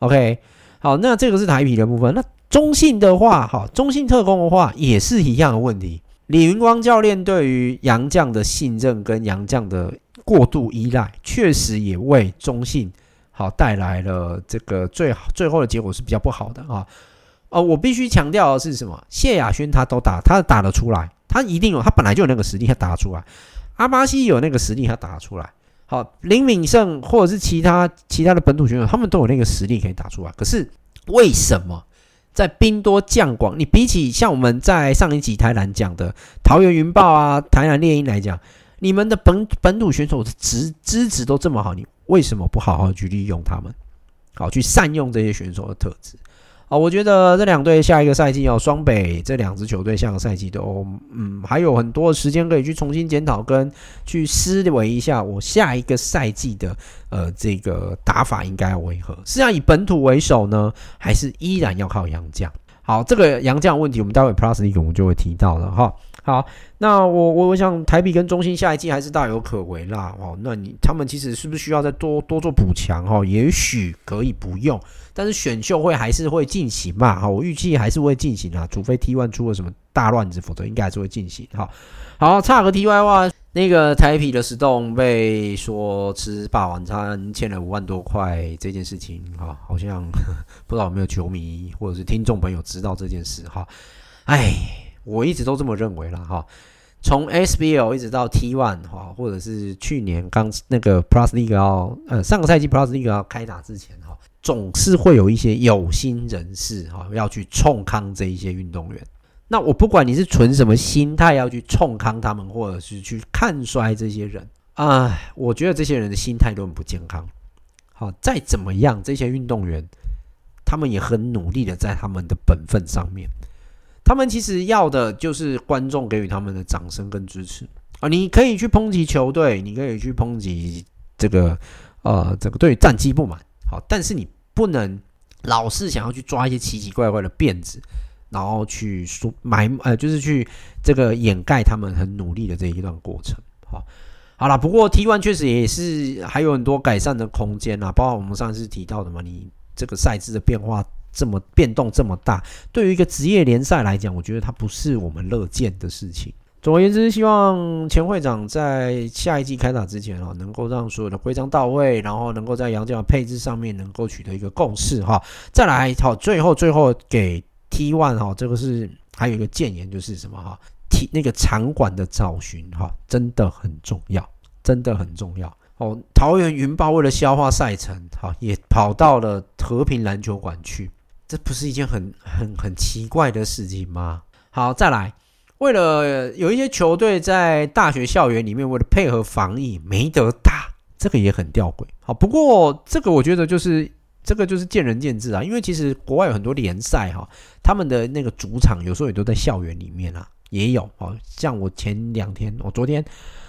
OK，好，那这个是台啤的部分。那中信的话，哈，中信特攻的话也是一样的问题。李云光教练对于杨将的信任跟杨将的过度依赖，确实也为中信好带来了这个最好最后的结果是比较不好的啊。哦，我必须强调的是什么？谢亚轩他都打，他打得出来，他一定有，他本来就有那个实力，他打得出来。阿巴西有那个实力，他打出来。好，林敏胜或者是其他其他的本土选手，他们都有那个实力可以打出来。可是为什么在兵多将广，你比起像我们在上一集台南讲的桃园云豹啊、台南猎鹰来讲，你们的本本土选手的资资质都这么好，你为什么不好好去利用他们？好，去善用这些选手的特质。啊，我觉得这两队下一个赛季哦，双北这两支球队下个赛季都嗯还有很多的时间可以去重新检讨跟去思维一下，我下一个赛季的呃这个打法应该要为何？是要以本土为首呢，还是依然要靠洋将？好，这个洋将问题，我们待会 Plus 一个我们就会提到了哈。好，那我我我想台啤跟中信下一季还是大有可为啦。哦，那你他们其实是不是需要再多多做补强？哈，也许可以不用。但是选秀会还是会进行嘛？哈，我预计还是会进行啊，除非 T1 出了什么大乱子，否则应该还是会进行。哈，好，差个 TY 话，那个台啤的石洞被说吃霸王餐，欠了五万多块这件事情，哈，好像 [LAUGHS] 不知道有没有球迷或者是听众朋友知道这件事？哈，哎，我一直都这么认为了哈。从 SBL 一直到 T1 哈，或者是去年刚那个 Plus League 要呃上个赛季 Plus League 要开打之前哈。总是会有一些有心人士哈，要去冲康这一些运动员。那我不管你是存什么心态要去冲康他们，或者是去看衰这些人啊，我觉得这些人的心态都很不健康。好，再怎么样，这些运动员他们也很努力的在他们的本分上面，他们其实要的就是观众给予他们的掌声跟支持啊。你可以去抨击球队，你可以去抨击这个呃，这个对战绩不满。好，但是你不能老是想要去抓一些奇奇怪怪的辫子，然后去说埋呃，就是去这个掩盖他们很努力的这一段过程。好，好了，不过 T1 确实也是还有很多改善的空间啊，包括我们上次提到的嘛，你这个赛制的变化这么变动这么大，对于一个职业联赛来讲，我觉得它不是我们乐见的事情。总而言之，希望前会长在下一季开打之前哦，能够让所有的规章到位，然后能够在杨将的配置上面能够取得一个共识哈。再来好，最后最后给 T One 哈，这个是还有一个建言，就是什么哈，T 那个场馆的找寻哈，真的很重要，真的很重要哦。桃园云豹为了消化赛程，哈，也跑到了和平篮球馆去，这不是一件很很很奇怪的事情吗？好，再来。为了有一些球队在大学校园里面，为了配合防疫没得打，这个也很吊诡。好，不过这个我觉得就是这个就是见仁见智啊。因为其实国外有很多联赛哈，他们的那个主场有时候也都在校园里面啊，也有哦。像我前两天，我昨天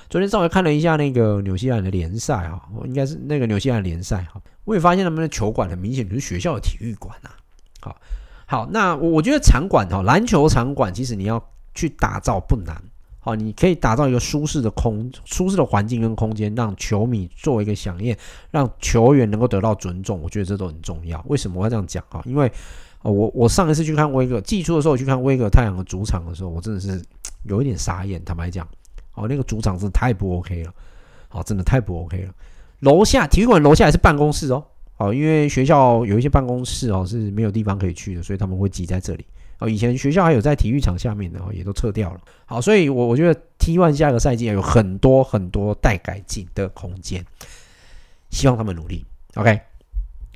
昨天稍微看了一下那个纽西兰的联赛啊，应该是那个纽西兰联赛哈，我也发现他们的球馆很明显就是学校的体育馆啊。好，好，那我我觉得场馆哈，篮球场馆其实你要去打造不难。好，你可以打造一个舒适的空、舒适的环境跟空间，让球迷做一个饗宴，让球员能够得到尊重。我觉得这都很重要。为什么我要这样讲啊？因为，我我上一次去看威格，季初的时候我去看威格太阳的主场的时候，我真的是有一点傻眼。坦白讲，哦，那个主场真的太不 OK 了，好，真的太不 OK 了。楼下体育馆楼下还是办公室哦，好，因为学校有一些办公室哦是没有地方可以去的，所以他们会挤在这里。哦，以前学校还有在体育场下面的哦，也都撤掉了。好，所以我我觉得 T One 下个赛季有很多很多待改进的空间，希望他们努力。OK，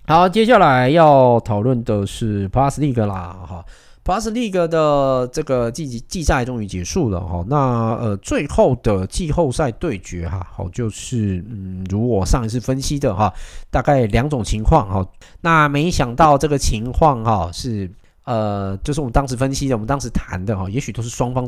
好，接下来要讨论的是 Plus League 啦，哈，Plus League 的这个季季赛终于结束了哈。那呃，最后的季后赛对决哈，好，就是嗯，如我上一次分析的哈，大概两种情况哈。那没想到这个情况哈是。呃，就是我们当时分析的，我们当时谈的哈，也许都是双方，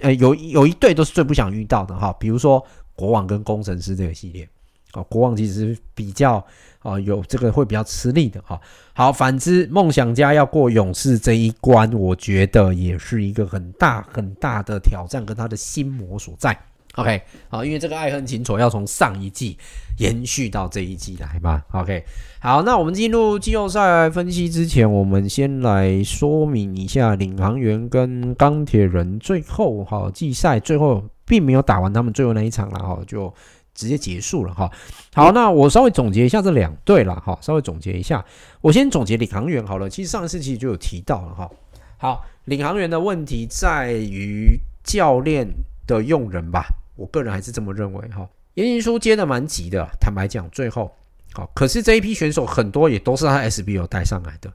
呃，有有一队都是最不想遇到的哈，比如说国王跟工程师这个系列，哦，国王其实比较啊有这个会比较吃力的哈。好，反之梦想家要过勇士这一关，我觉得也是一个很大很大的挑战跟他的心魔所在。OK，好，因为这个爱恨情仇要从上一季延续到这一季来嘛。OK，好，那我们进入季后赛分析之前，我们先来说明一下领航员跟钢铁人最后哈季赛最后并没有打完他们最后那一场了哈，就直接结束了哈。好，那我稍微总结一下这两队了哈，稍微总结一下，我先总结领航员好了。其实上一次其实就有提到了哈。好，领航员的问题在于教练的用人吧。我个人还是这么认为哈，颜行书接的蛮急的，坦白讲，最后好，可是这一批选手很多也都是他 SBO 带上来的，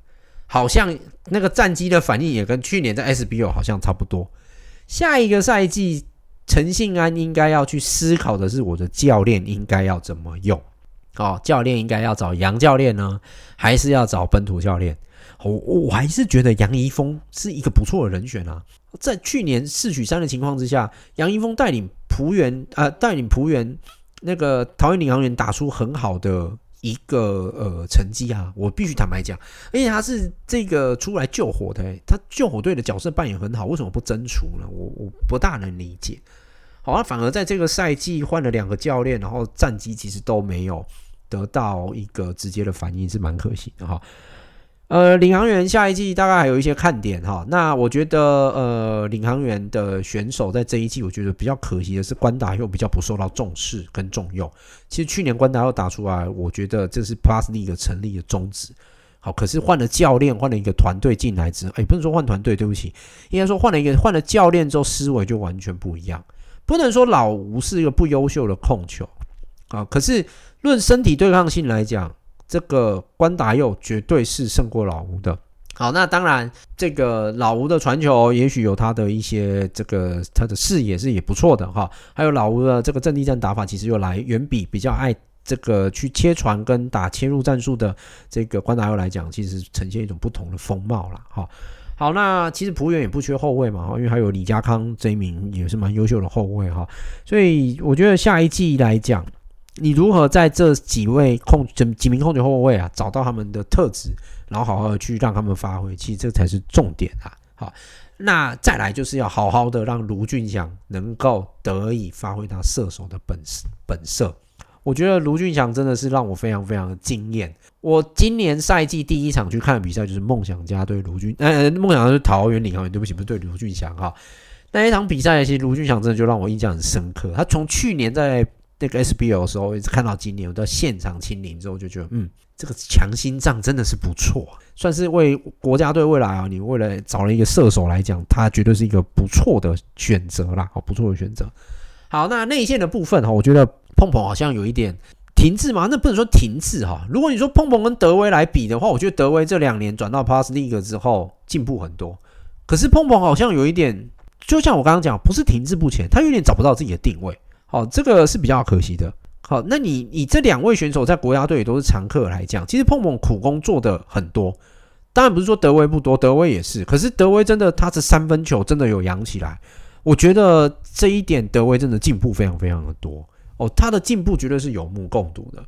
好像那个战机的反应也跟去年在 SBO 好像差不多。下一个赛季，陈信安应该要去思考的是，我的教练应该要怎么用？哦，教练应该要找杨教练呢，还是要找本土教练？我我还是觉得杨怡峰是一个不错的人选啊。在去年四取三的情况之下，杨怡峰带领。璞园啊，带领璞园那个桃园领航员打出很好的一个呃成绩啊！我必须坦白讲，而且他是这个出来救火的，他救火队的角色扮演很好，为什么不争除呢？我我不大能理解。好，反而在这个赛季换了两个教练，然后战绩其实都没有得到一个直接的反应，是蛮可惜的哈。呃，领航员下一季大概还有一些看点哈。那我觉得，呃，领航员的选手在这一季，我觉得比较可惜的是关达又比较不受到重视跟重用。其实去年关达又打出来，我觉得这是 Plus League 成立的宗旨。好，可是换了教练，换了一个团队进来之后，哎，不能说换团队，对不起，应该说换了一个换了教练之后，思维就完全不一样。不能说老吴是一个不优秀的控球啊，可是论身体对抗性来讲。这个关达佑绝对是胜过老吴的。好，那当然，这个老吴的传球也许有他的一些这个他的视野是也不错的哈。还有老吴的这个阵地战打法，其实又来远比比较爱这个去切传跟打切入战术的这个关达佑来讲，其实呈现一种不同的风貌了哈。好，那其实璞园也不缺后卫嘛，因为还有李家康这一名也是蛮优秀的后卫哈。所以我觉得下一季来讲。你如何在这几位控这几名控球后卫啊，找到他们的特质，然后好好的去让他们发挥，其实这才是重点啊。好，那再来就是要好好的让卢俊祥能够得以发挥他射手的本本色。我觉得卢俊祥真的是让我非常非常的惊艳。我今年赛季第一场去看的比赛就是梦想家对卢俊，呃，梦想家是桃园领航员，对不起，不是对卢俊祥哈。那一场比赛其实卢俊祥真的就让我印象很深刻。他从去年在那个 SBL 的时候，一直看到今年我到现场亲临之后，就觉得嗯，这个强心脏真的是不错，算是为国家队未来啊，你为了找了一个射手来讲，他绝对是一个不错的选择啦，好，不错的选择。好，那内线的部分哈，我觉得碰碰好像有一点停滞嘛，那不能说停滞哈。如果你说碰碰跟德威来比的话，我觉得德威这两年转到 Plus League 之后进步很多，可是碰碰好像有一点，就像我刚刚讲，不是停滞不前，他有点找不到自己的定位。哦，这个是比较可惜的。好，那你你这两位选手在国家队也都是常客来讲，其实碰碰苦工做的很多。当然不是说德威不多，德威也是。可是德威真的他的三分球真的有扬起来，我觉得这一点德威真的进步非常非常的多哦，他的进步绝对是有目共睹的。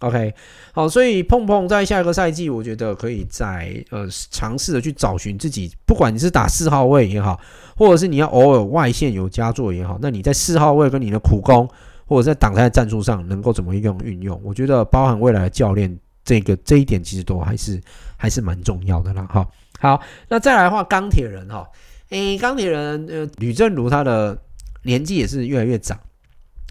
OK，好，所以碰碰在下一个赛季，我觉得可以在呃尝试的去找寻自己，不管你是打四号位也好，或者是你要偶尔外线有佳作也好，那你在四号位跟你的苦攻，或者在挡拆战术上能够怎么用运用？我觉得包含未来的教练这个这一点，其实都还是还是蛮重要的啦。哈，好，那再来的话，钢铁人哈，诶，钢铁人呃，吕政儒他的年纪也是越来越长，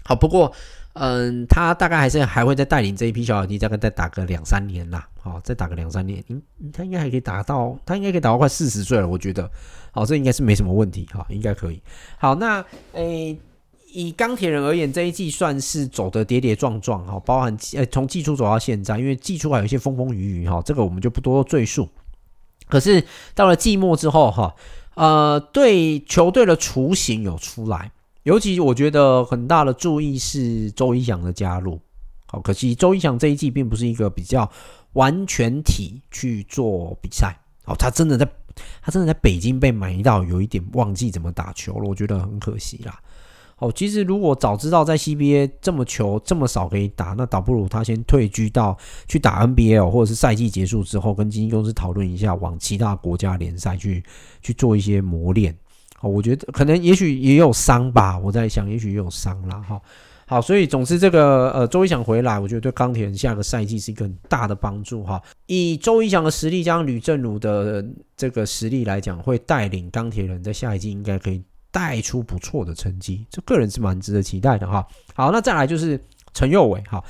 好，不过。嗯，他大概还是还会再带领这一批小小弟，大概再打个两三年啦。好，再打个两三年，嗯，他应该还可以打到，他应该可以打到快四十岁了，我觉得。好，这应该是没什么问题，哈，应该可以。好，那诶、以钢铁人而言，这一季算是走的跌跌撞撞，哈，包含呃从季初走到现在，因为季初还有一些风风雨雨，哈，这个我们就不多赘述。可是到了季末之后，哈，呃，对球队的雏形有出来。尤其我觉得很大的注意是周一翔的加入，好，可惜周一翔这一季并不是一个比较完全体去做比赛，好，他真的在他真的在北京被埋到有一点忘记怎么打球了，我觉得很可惜啦。好，其实如果早知道在 CBA 这么球这么少可以打，那倒不如他先退居到去打 NBA，或者是赛季结束之后跟经纪公司讨论一下，往其他国家联赛去去做一些磨练。我觉得可能也许也有伤吧，我在想，也许也有伤啦。哈。好，所以总之这个呃周一翔回来，我觉得对钢铁人下个赛季是一个很大的帮助哈。以周一翔的实力加上吕政儒的这个实力来讲，会带领钢铁人在下一季应该可以带出不错的成绩，这个人是蛮值得期待的哈。好，那再来就是陈佑伟哈，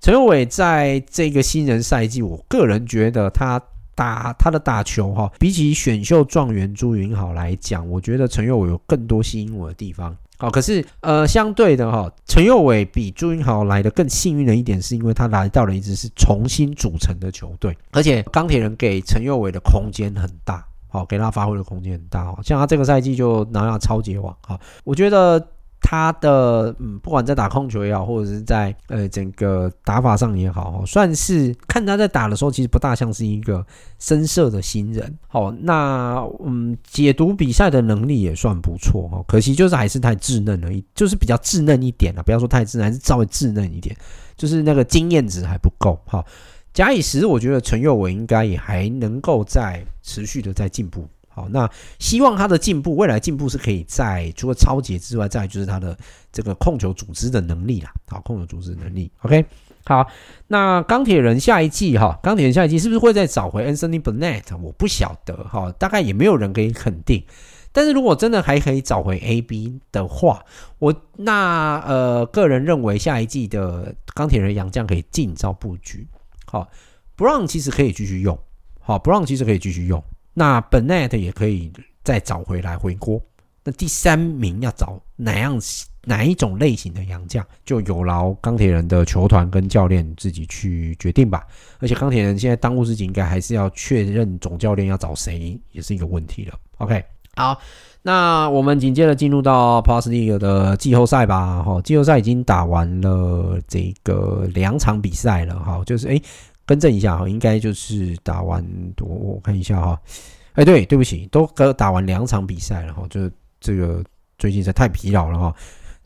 陈佑伟在这个新人赛季，我个人觉得他。打他的打球哈，比起选秀状元朱云豪来讲，我觉得陈佑伟有更多吸引我的地方。好，可是呃，相对的哈，陈佑伟比朱云豪来的更幸运的一点，是因为他来到了一支是重新组成的球队，而且钢铁人给陈佑伟的空间很大，好，给他发挥的空间很大哦。像他这个赛季就拿下超级网，哈，我觉得。他的嗯，不管在打控球也好，或者是在呃整个打法上也好，算是看他在打的时候，其实不大像是一个深色的新人。好，那嗯，解读比赛的能力也算不错哦。可惜就是还是太稚嫩了，一就是比较稚嫩一点了。不要说太稚嫩，还是稍微稚嫩一点，就是那个经验值还不够。好，假以时日，我觉得陈佑伟应该也还能够在持续的在进步。好，那希望他的进步，未来进步是可以在除了抄截之外，再就是他的这个控球组织的能力啦。好，控球组织能力，OK。好，那钢铁人下一季哈，钢铁人下一季是不是会再找回 Anthony Burnett？我不晓得哈，大概也没有人可以肯定。但是如果真的还可以找回 AB 的话，我那呃个人认为下一季的钢铁人洋将可以尽早布局。好，Brown 其实可以继续用，好，Brown 其实可以继续用。那 Burnett 也可以再找回来回锅。那第三名要找哪样哪一种类型的洋将，就有劳钢铁人的球团跟教练自己去决定吧。而且钢铁人现在当务之急应该还是要确认总教练要找谁，也是一个问题了。OK，好，那我们紧接着进入到 Plus League 的季后赛吧。哈，季后赛已经打完了这个两场比赛了。哈，就是诶。更正一下哈，应该就是打完我我看一下哈，哎对，对不起，都打完两场比赛了哈，就这个最近是太疲劳了哈，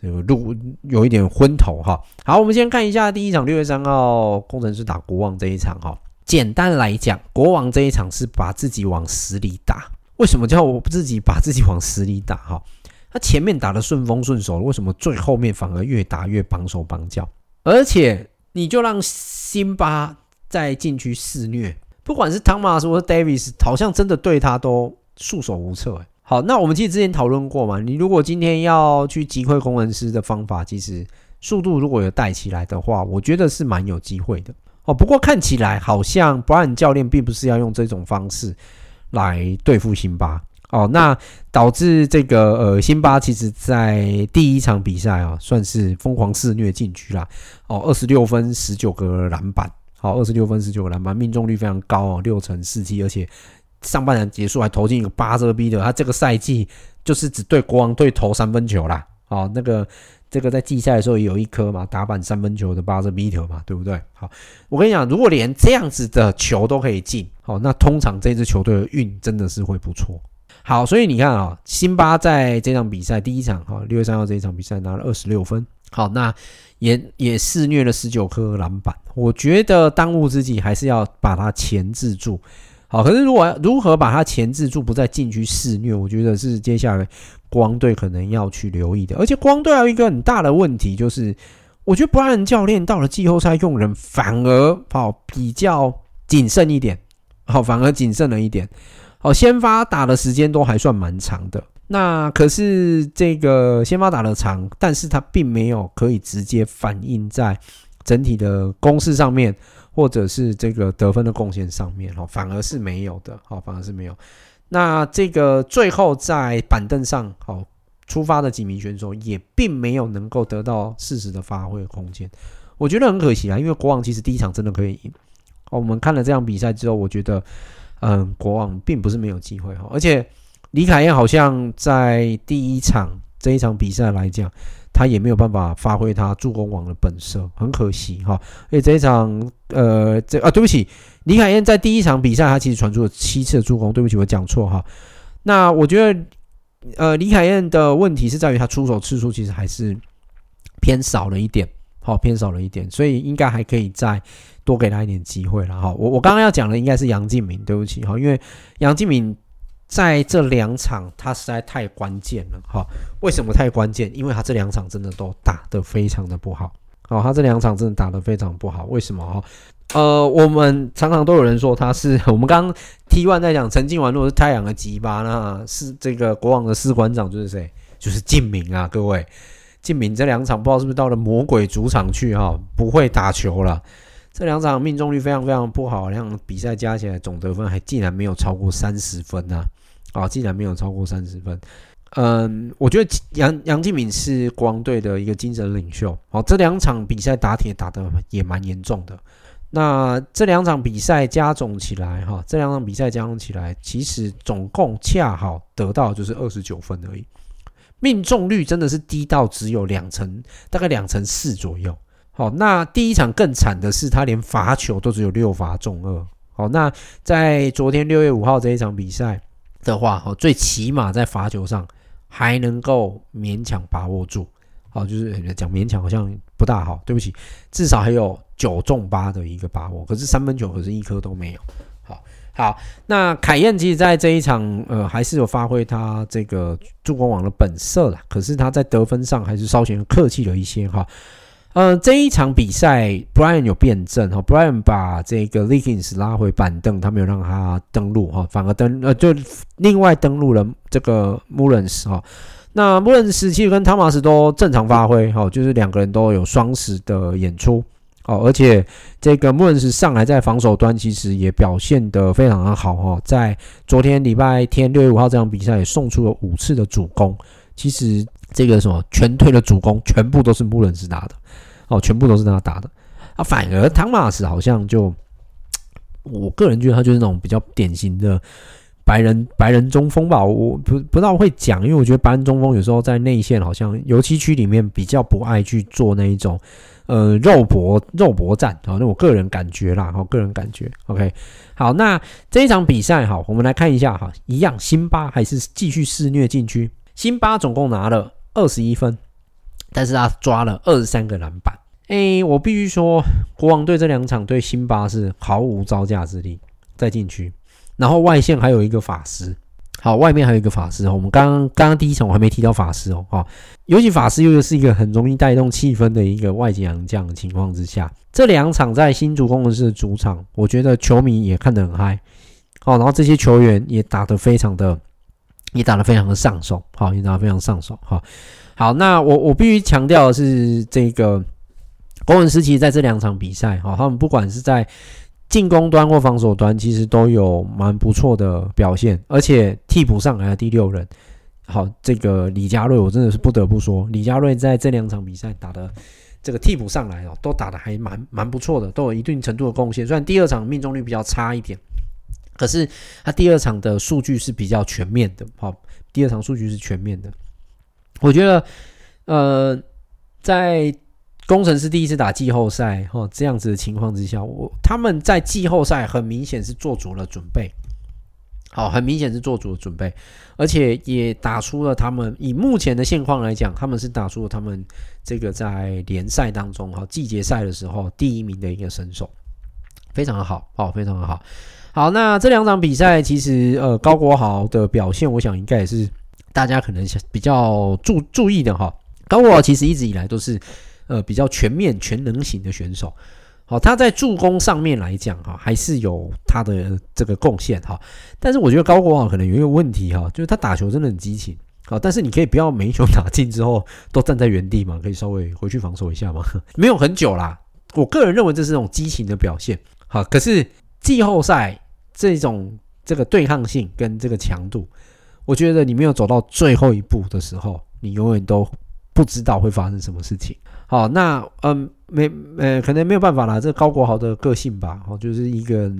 这个路有一点昏头哈。好，我们先看一下第一场六月三号工程师打国王这一场哈。简单来讲，国王这一场是把自己往死里打。为什么叫我自己把自己往死里打哈？他前面打得顺风顺手，为什么最后面反而越打越绑手绑脚？而且你就让辛巴。在禁区肆虐，不管是汤马斯或者 Davis，好像真的对他都束手无策。好，那我们其实之前讨论过嘛，你如果今天要去击溃工程师的方法，其实速度如果有带起来的话，我觉得是蛮有机会的。哦，不过看起来好像 Brian 教练并不是要用这种方式来对付辛巴。哦，那导致这个呃辛巴其实在第一场比赛啊，算是疯狂肆虐禁区啦。哦，二十六分，十九个篮板。好，二十六分十九个篮板，命中率非常高哦，六成四七，而且上半场结束还投进一个八十二 B 的。他这个赛季就是只对国王队投三分球啦。好，那个这个在季赛的时候也有一颗嘛，打板三分球的 buzzer beater 嘛，对不对？好，我跟你讲，如果连这样子的球都可以进，好，那通常这支球队的运真的是会不错。好，所以你看啊，辛巴在这场比赛第一场哈，六月三号这一场比赛拿了二十六分，好，那也也肆虐了十九颗篮板。我觉得当务之急还是要把它钳制住。好，可是如果如何把它钳制住，不在禁区肆虐，我觉得是接下来国王队可能要去留意的。而且国王队还有一个很大的问题，就是我觉得布莱恩教练到了季后赛用人反而好比较谨慎一点，好，反而谨慎了一点。好，先发打的时间都还算蛮长的，那可是这个先发打的长，但是他并没有可以直接反映在整体的攻势上面，或者是这个得分的贡献上面，哦，反而是没有的，好，反而是没有。那这个最后在板凳上，好出发的几名选手也并没有能够得到适时的发挥空间，我觉得很可惜啊，因为国王其实第一场真的可以赢。哦，我们看了这场比赛之后，我觉得。嗯，国王并不是没有机会哈，而且李凯燕好像在第一场这一场比赛来讲，他也没有办法发挥他助攻王的本色，很可惜哈。而且这一场，呃，这啊，对不起，李凯燕在第一场比赛他其实传出了七次的助攻，对不起，我讲错哈。那我觉得，呃，李凯燕的问题是在于他出手次数其实还是偏少了一点，好，偏少了一点，所以应该还可以再。多给他一点机会了哈，我我刚刚要讲的应该是杨敬敏，对不起哈，因为杨敬敏在这两场他实在太关键了哈。为什么太关键？因为他这两场真的都打得非常的不好，哦，他这两场真的打得非常不好。为什么哈？呃，我们常常都有人说他是 [LAUGHS] 我们刚 T one 在讲陈静完，如果是太阳的吉巴，那是这个国王的士官长就是谁？就是敬敏啊，各位，敬敏这两场不知道是不是到了魔鬼主场去哈，不会打球了。这两场命中率非常非常不好，两场比赛加起来总得分还竟然没有超过三十分呢、啊！竟然没有超过三十分。嗯，我觉得杨杨敬敏是国王队的一个精神领袖。好，这两场比赛打铁打得也蛮严重的。那这两场比赛加总起来，哈，这两场比赛加总起来，其实总共恰好得到就是二十九分而已。命中率真的是低到只有两成，大概两成四左右。好，那第一场更惨的是，他连罚球都只有六罚中二。好，那在昨天六月五号这一场比赛的话，哦，最起码在罚球上还能够勉强把握住。好，就是讲勉强好像不大好，对不起，至少还有九中八的一个把握。可是三分球可是一颗都没有。好，好，那凯燕其实在这一场，呃，还是有发挥他这个助攻王的本色啦。可是他在得分上还是稍显客气了一些哈。呃，这一场比赛，Brian 有变阵哈，Brian 把这个 Leagins 拉回板凳，他没有让他登录哈，反而登呃就另外登录了这个 Mullins 哈。那 Mullins 其实跟汤马斯都正常发挥哈，就是两个人都有双十的演出哦，而且这个 Mullins 上来在防守端其实也表现得非常的好哈，在昨天礼拜天六月五号这场比赛也送出了五次的主攻，其实这个什么全队的主攻全部都是 Mullens 拿的。哦，全部都是他打的啊，反而汤马斯好像就，我个人觉得他就是那种比较典型的白人白人中锋吧，我不不知道会讲，因为我觉得白人中锋有时候在内线好像油漆区里面比较不爱去做那一种呃肉搏肉搏战啊，那我个人感觉啦，好个人感觉，OK，好，那这一场比赛哈，我们来看一下哈，一样辛巴还是继续肆虐禁区，辛巴总共拿了二十一分。但是他抓了二十三个篮板，哎，我必须说，国王队这两场对辛巴是毫无招架之力，在禁区，然后外线还有一个法师，好，外面还有一个法师哦，我们刚刚刚刚第一场我还没提到法师哦，哈，尤其法师又是一个很容易带动气氛的一个外籍洋将的情况之下，这两场在新竹攻士的主场，我觉得球迷也看得很嗨，好，然后这些球员也打得非常的，也打得非常的上手，好，也打得非常上手，哈。好，那我我必须强调的是，这个国文时期在这两场比赛，哈，他们不管是在进攻端或防守端，其实都有蛮不错的表现，而且替补上来的第六人，好，这个李佳瑞，我真的是不得不说，李佳瑞在这两场比赛打的这个替补上来哦，都打的还蛮蛮不错的，都有一定程度的贡献。虽然第二场命中率比较差一点，可是他第二场的数据是比较全面的，好，第二场数据是全面的。我觉得，呃，在工程师第一次打季后赛哈这样子的情况之下，我他们在季后赛很明显是做足了准备，好，很明显是做足了准备，而且也打出了他们以目前的现况来讲，他们是打出了他们这个在联赛当中哈季节赛的时候第一名的一个身手，非常的好，好，非常的好。好，那这两场比赛其实呃高国豪的表现，我想应该也是大家可能比较注注意的哈。高国豪其实一直以来都是呃比较全面全能型的选手，好，他在助攻上面来讲哈，还是有他的这个贡献哈。但是我觉得高国豪可能有一个问题哈，就是他打球真的很激情，好，但是你可以不要每一球打进之后都站在原地嘛，可以稍微回去防守一下嘛，[LAUGHS] 没有很久啦。我个人认为这是这种激情的表现，好，可是季后赛。这种这个对抗性跟这个强度，我觉得你没有走到最后一步的时候，你永远都不知道会发生什么事情。好，那嗯。没呃，可能没有办法啦。这高国豪的个性吧，哦，就是一个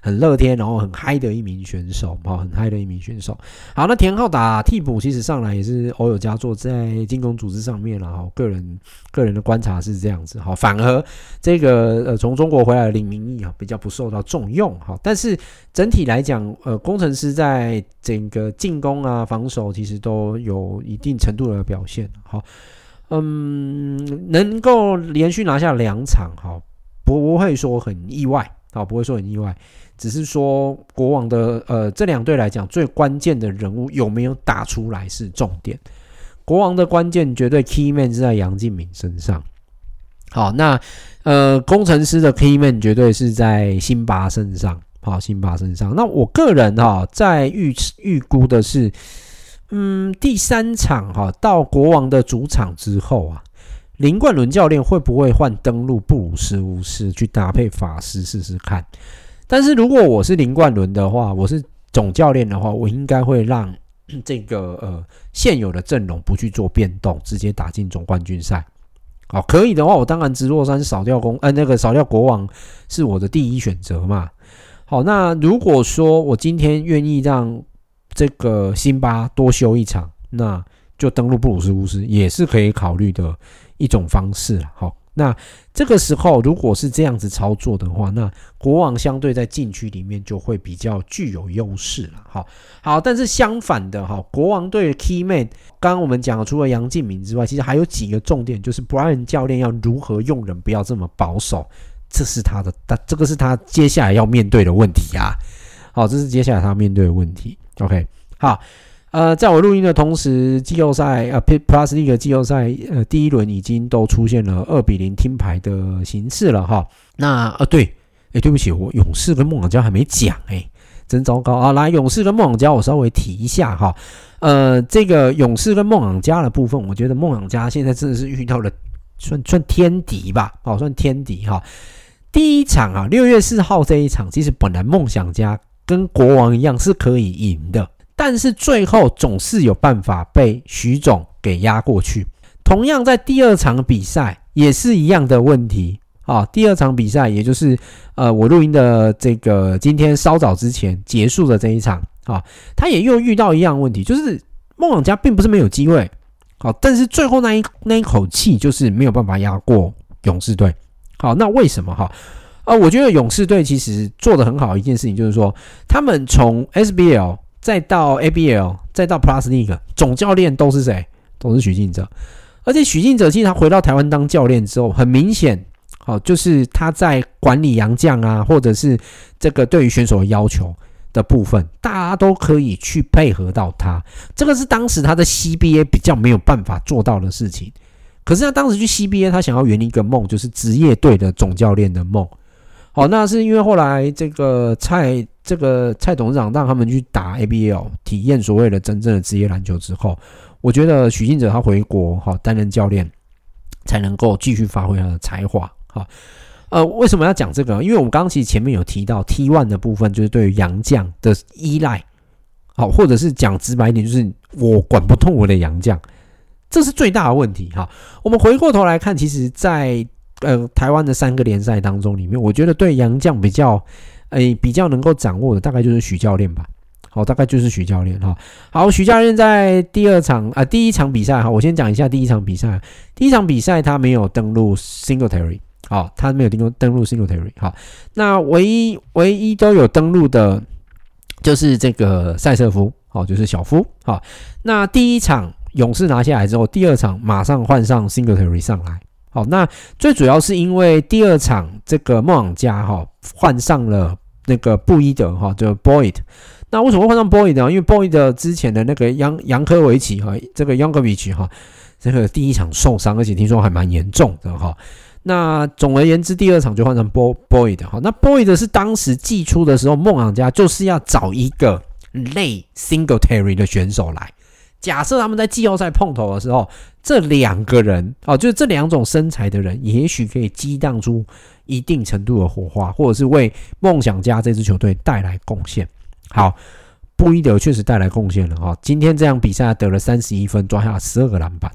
很乐天，然后很嗨的一名选手，哈，很嗨的一名选手。好，那田浩打替补，其实上来也是偶有佳作，在进攻组织上面啦，哈，个人个人的观察是这样子，哈，反而这个呃从中国回来的林明义啊，比较不受到重用，哈，但是整体来讲，呃，工程师在整个进攻啊、防守，其实都有一定程度的表现，好。嗯，能够连续拿下两场，哈，不会说很意外，啊，不会说很意外，只是说国王的呃这两队来讲，最关键的人物有没有打出来是重点。国王的关键绝对 key man 是在杨敬敏身上，好，那呃工程师的 key man 绝对是在辛巴身上，好，辛巴身上。那我个人哈在预预估的是。嗯，第三场哈，到国王的主场之后啊，林冠伦教练会不会换登陆布鲁斯巫师去搭配法师试试看？但是如果我是林冠伦的话，我是总教练的话，我应该会让这个呃现有的阵容不去做变动，直接打进总冠军赛。好，可以的话，我当然直落三扫掉公，呃，那个扫掉国王是我的第一选择嘛。好，那如果说我今天愿意让。这个辛巴多休一场，那就登陆布鲁斯巫师也是可以考虑的一种方式。好，那这个时候如果是这样子操作的话，那国王相对在禁区里面就会比较具有优势了。好，好，但是相反的哈，国王队的 key man，刚刚我们讲除了杨敬敏之外，其实还有几个重点，就是 Brian 教练要如何用人，不要这么保守，这是他的，他这个是他接下来要面对的问题啊。好，这是接下来他要面对的问题。OK，好，呃，在我录音的同时，季后赛呃，Plus League 季后赛呃，第一轮已经都出现了二比零听牌的形式了哈。那呃，对，哎，对不起，我勇士跟梦想家还没讲，哎，真糟糕啊！来，勇士跟梦想家，我稍微提一下哈。呃，这个勇士跟梦想家的部分，我觉得梦想家现在真的是遇到了算算天敌吧，哦，算天敌哈。第一场啊，六月四号这一场，其实本来梦想家。跟国王一样是可以赢的，但是最后总是有办法被许总给压过去。同样在第二场比赛也是一样的问题啊。第二场比赛也就是呃我录音的这个今天稍早之前结束的这一场啊，他也又遇到一样问题，就是梦想家并不是没有机会，好，但是最后那一那一口气就是没有办法压过勇士队。好，那为什么哈？啊，我觉得勇士队其实做得很好一件事情，就是说他们从 SBL 再到 ABL 再到 Plus League 总教练都是谁？都是许晋哲。而且许晋哲其实他回到台湾当教练之后，很明显，好，就是他在管理洋将啊，或者是这个对于选手的要求的部分，大家都可以去配合到他。这个是当时他的 CBA 比较没有办法做到的事情。可是他当时去 CBA，他想要圆一个梦，就是职业队的总教练的梦。好，那是因为后来这个蔡这个蔡董事长让他们去打 ABL，体验所谓的真正的职业篮球之后，我觉得许晋哲他回国哈担任教练，才能够继续发挥他的才华。哈，呃，为什么要讲这个？因为我们刚刚其实前面有提到 T one 的部分，就是对于洋将的依赖，好，或者是讲直白一点，就是我管不动我的洋将，这是最大的问题。哈，我们回过头来看，其实，在呃，台湾的三个联赛当中，里面我觉得对洋将比较，诶、比较能够掌握的，大概就是许教练吧。好，大概就是许教练哈。好，许教练在第二场啊、第一场比赛哈，我先讲一下第一场比赛。第一场比赛他没有登录 Singletary，好，他没有登录登录 Singletary。好，那唯一唯一都有登录的，就是这个赛瑟夫，好，就是小夫。好，那第一场勇士拿下来之后，第二场马上换上 Singletary 上来。哦，那最主要是因为第二场这个梦想家哈换上了那个布伊德哈，就 Boyd。那为什么会换上 Boyd 呢？因为 Boyd 之前的那个杨杨科维奇哈，这个 Yankovic 哈，这个第一场受伤，而且听说还蛮严重的哈。那总而言之，第二场就换成 Boyd 哈。那 Boyd 是当时寄出的时候，梦想家就是要找一个类 Singletary 的选手来。假设他们在季后赛碰头的时候，这两个人哦，就是这两种身材的人，也许可以激荡出一定程度的火花，或者是为梦想家这支球队带来贡献。好，布伊德确实带来贡献了哈。今天这场比赛得了三十一分，抓下十二个篮板。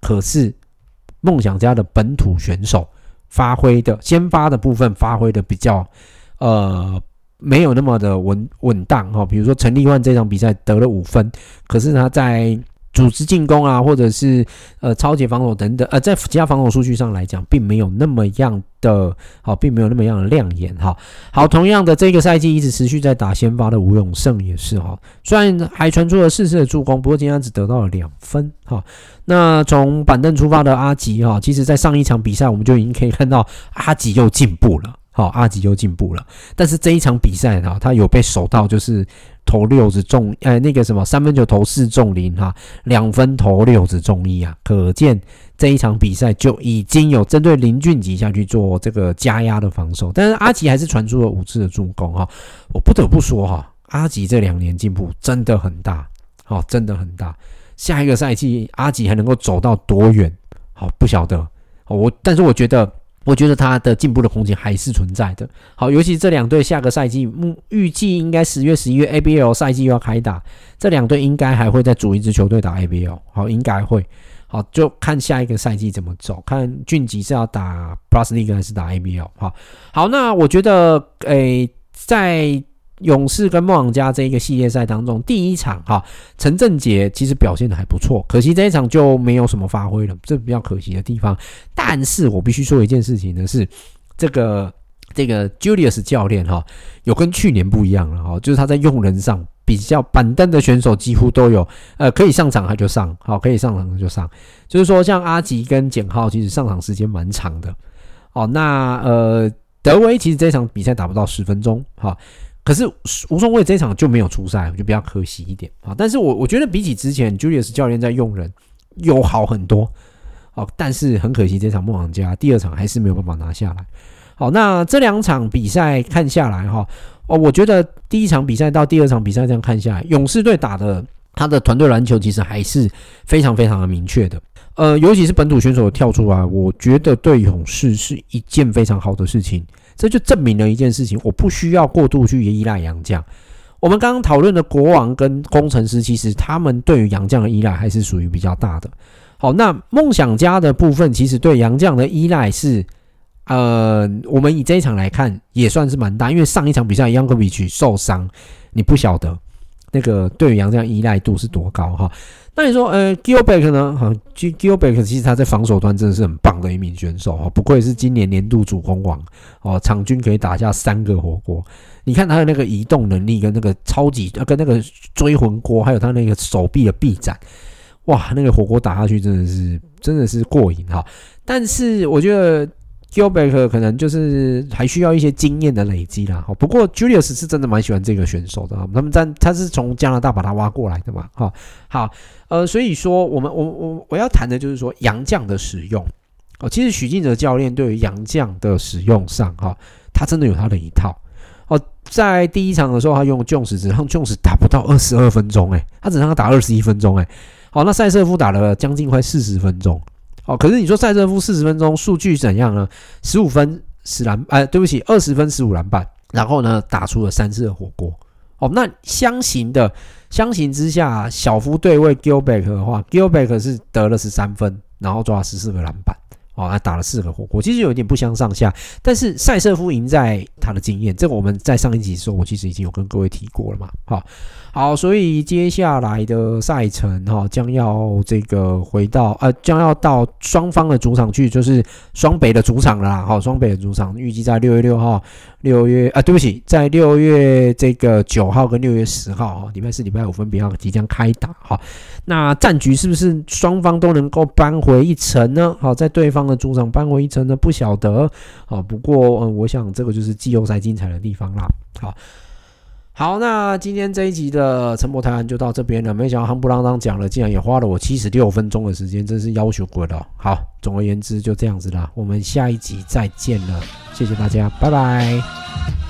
可是梦想家的本土选手发挥的先发的部分发挥的比较呃没有那么的稳稳当哈。比如说陈立焕这场比赛得了五分，可是他在组织进攻啊，或者是呃抄截防守等等，呃，在其他防守数据上来讲，并没有那么样的好，并没有那么样的亮眼哈。好，同样的这个赛季一直持续在打先发的吴永胜也是哈，虽然还传出了四次的助攻，不过今天只得到了两分哈。那从板凳出发的阿吉哈，其实在上一场比赛我们就已经可以看到阿吉又进步了，好，阿吉又进步了，但是这一场比赛呢，他有被守到就是。投六子中，呃，那个什么三分球投四中零哈，两分投六子中一啊，可见这一场比赛就已经有针对林俊杰下去做这个加压的防守，但是阿吉还是传出了五次的助攻哈，我不得不说哈，阿吉这两年进步真的很大，好，真的很大，下一个赛季阿吉还能够走到多远？好，不晓得，我但是我觉得。我觉得他的进步的空间还是存在的。好，尤其这两队下个赛季，目预计应该十月、十一月 ABL 赛季又要开打，这两队应该还会再组一支球队打 ABL。好，应该会。好，就看下一个赛季怎么走，看俊吉是要打 Plus League 还是打 ABL。好，好，那我觉得，诶、在。勇士跟梦想家这一个系列赛当中，第一场哈，陈振杰其实表现的还不错，可惜这一场就没有什么发挥了，这比较可惜的地方。但是我必须说一件事情呢，是这个这个 Julius 教练哈，有跟去年不一样了哈，就是他在用人上比较板凳的选手几乎都有，呃，可以上场他就上，好，可以上场他就上，就是说像阿吉跟简浩其实上场时间蛮长的，哦，那呃德威其实这场比赛打不到十分钟，哈。可是吴松蔚这场就没有出赛，我就比较可惜一点啊。但是我我觉得比起之前，Julius 教练在用人有好很多。好，但是很可惜这场梦想家第二场还是没有办法拿下来。好，那这两场比赛看下来哈，哦，我觉得第一场比赛到第二场比赛这样看下来，勇士队打的他的团队篮球其实还是非常非常的明确的。呃，尤其是本土选手跳出来，我觉得对勇士是一件非常好的事情。这就证明了一件事情，我不需要过度去依赖杨绛。我们刚刚讨论的国王跟工程师，其实他们对于杨绛的依赖还是属于比较大的。好，那梦想家的部分，其实对杨绛的依赖是，呃，我们以这一场来看，也算是蛮大。因为上一场比赛杨科比奇受伤，你不晓得那个对于洋将依赖度是多高哈。那你说，呃，Gilbert 呢？哈，Gilbert 其实他在防守端真的是很棒的一名选手哈，不愧是今年年度主攻王哦，场均可以打下三个火锅。你看他的那个移动能力跟那个超级，跟那个追魂锅，还有他那个手臂的臂展，哇，那个火锅打下去真的是真的是过瘾哈。但是我觉得。Gilbert 可能就是还需要一些经验的累积啦。不过 Julius 是真的蛮喜欢这个选手的。他们在他是从加拿大把他挖过来的嘛。哈，好，呃，所以说我们我我我要谈的就是说洋将的使用哦。其实许晋哲教练对于洋将的使用上，哈，他真的有他的一套哦。在第一场的时候，他用 Jones 只让 Jones 打不到二十二分钟，诶，他只让他打二十一分钟，诶，好，那赛瑟夫打了将近快四十分钟。哦，可是你说赛瑟夫四十分钟数据怎样呢？十五分十篮，哎，对不起，二十分十五篮板，然后呢打出了三次的火锅。哦，那相形的相形之下，小夫对位 Gilbert 的话，Gilbert 是得了十三分，然后抓了十四个篮板，哦，还打了四个火锅，其实有点不相上下。但是赛瑟夫赢在他的经验。这个我们在上一集的时候，我其实已经有跟各位提过了嘛。好，好，所以接下来的赛程哈，将要这个回到呃，将要到双方的主场去，就是双北的主场了啦。好，双北的主场预计在六月六号、六月啊，对不起，在六月这个九号跟六月十号哈，礼拜四、礼拜五分别要即将开打。哈，那战局是不是双方都能够扳回一城呢？好，在对方的主场扳回一城呢，不晓得。好，不过嗯，我想这个就是季后赛精彩的地方啦。好。好，那今天这一集的陈博台湾就到这边了。没想到夯不啷当讲了，竟然也花了我七十六分钟的时间，真是要求鬼了。好，总而言之就这样子啦，我们下一集再见了，谢谢大家，拜拜。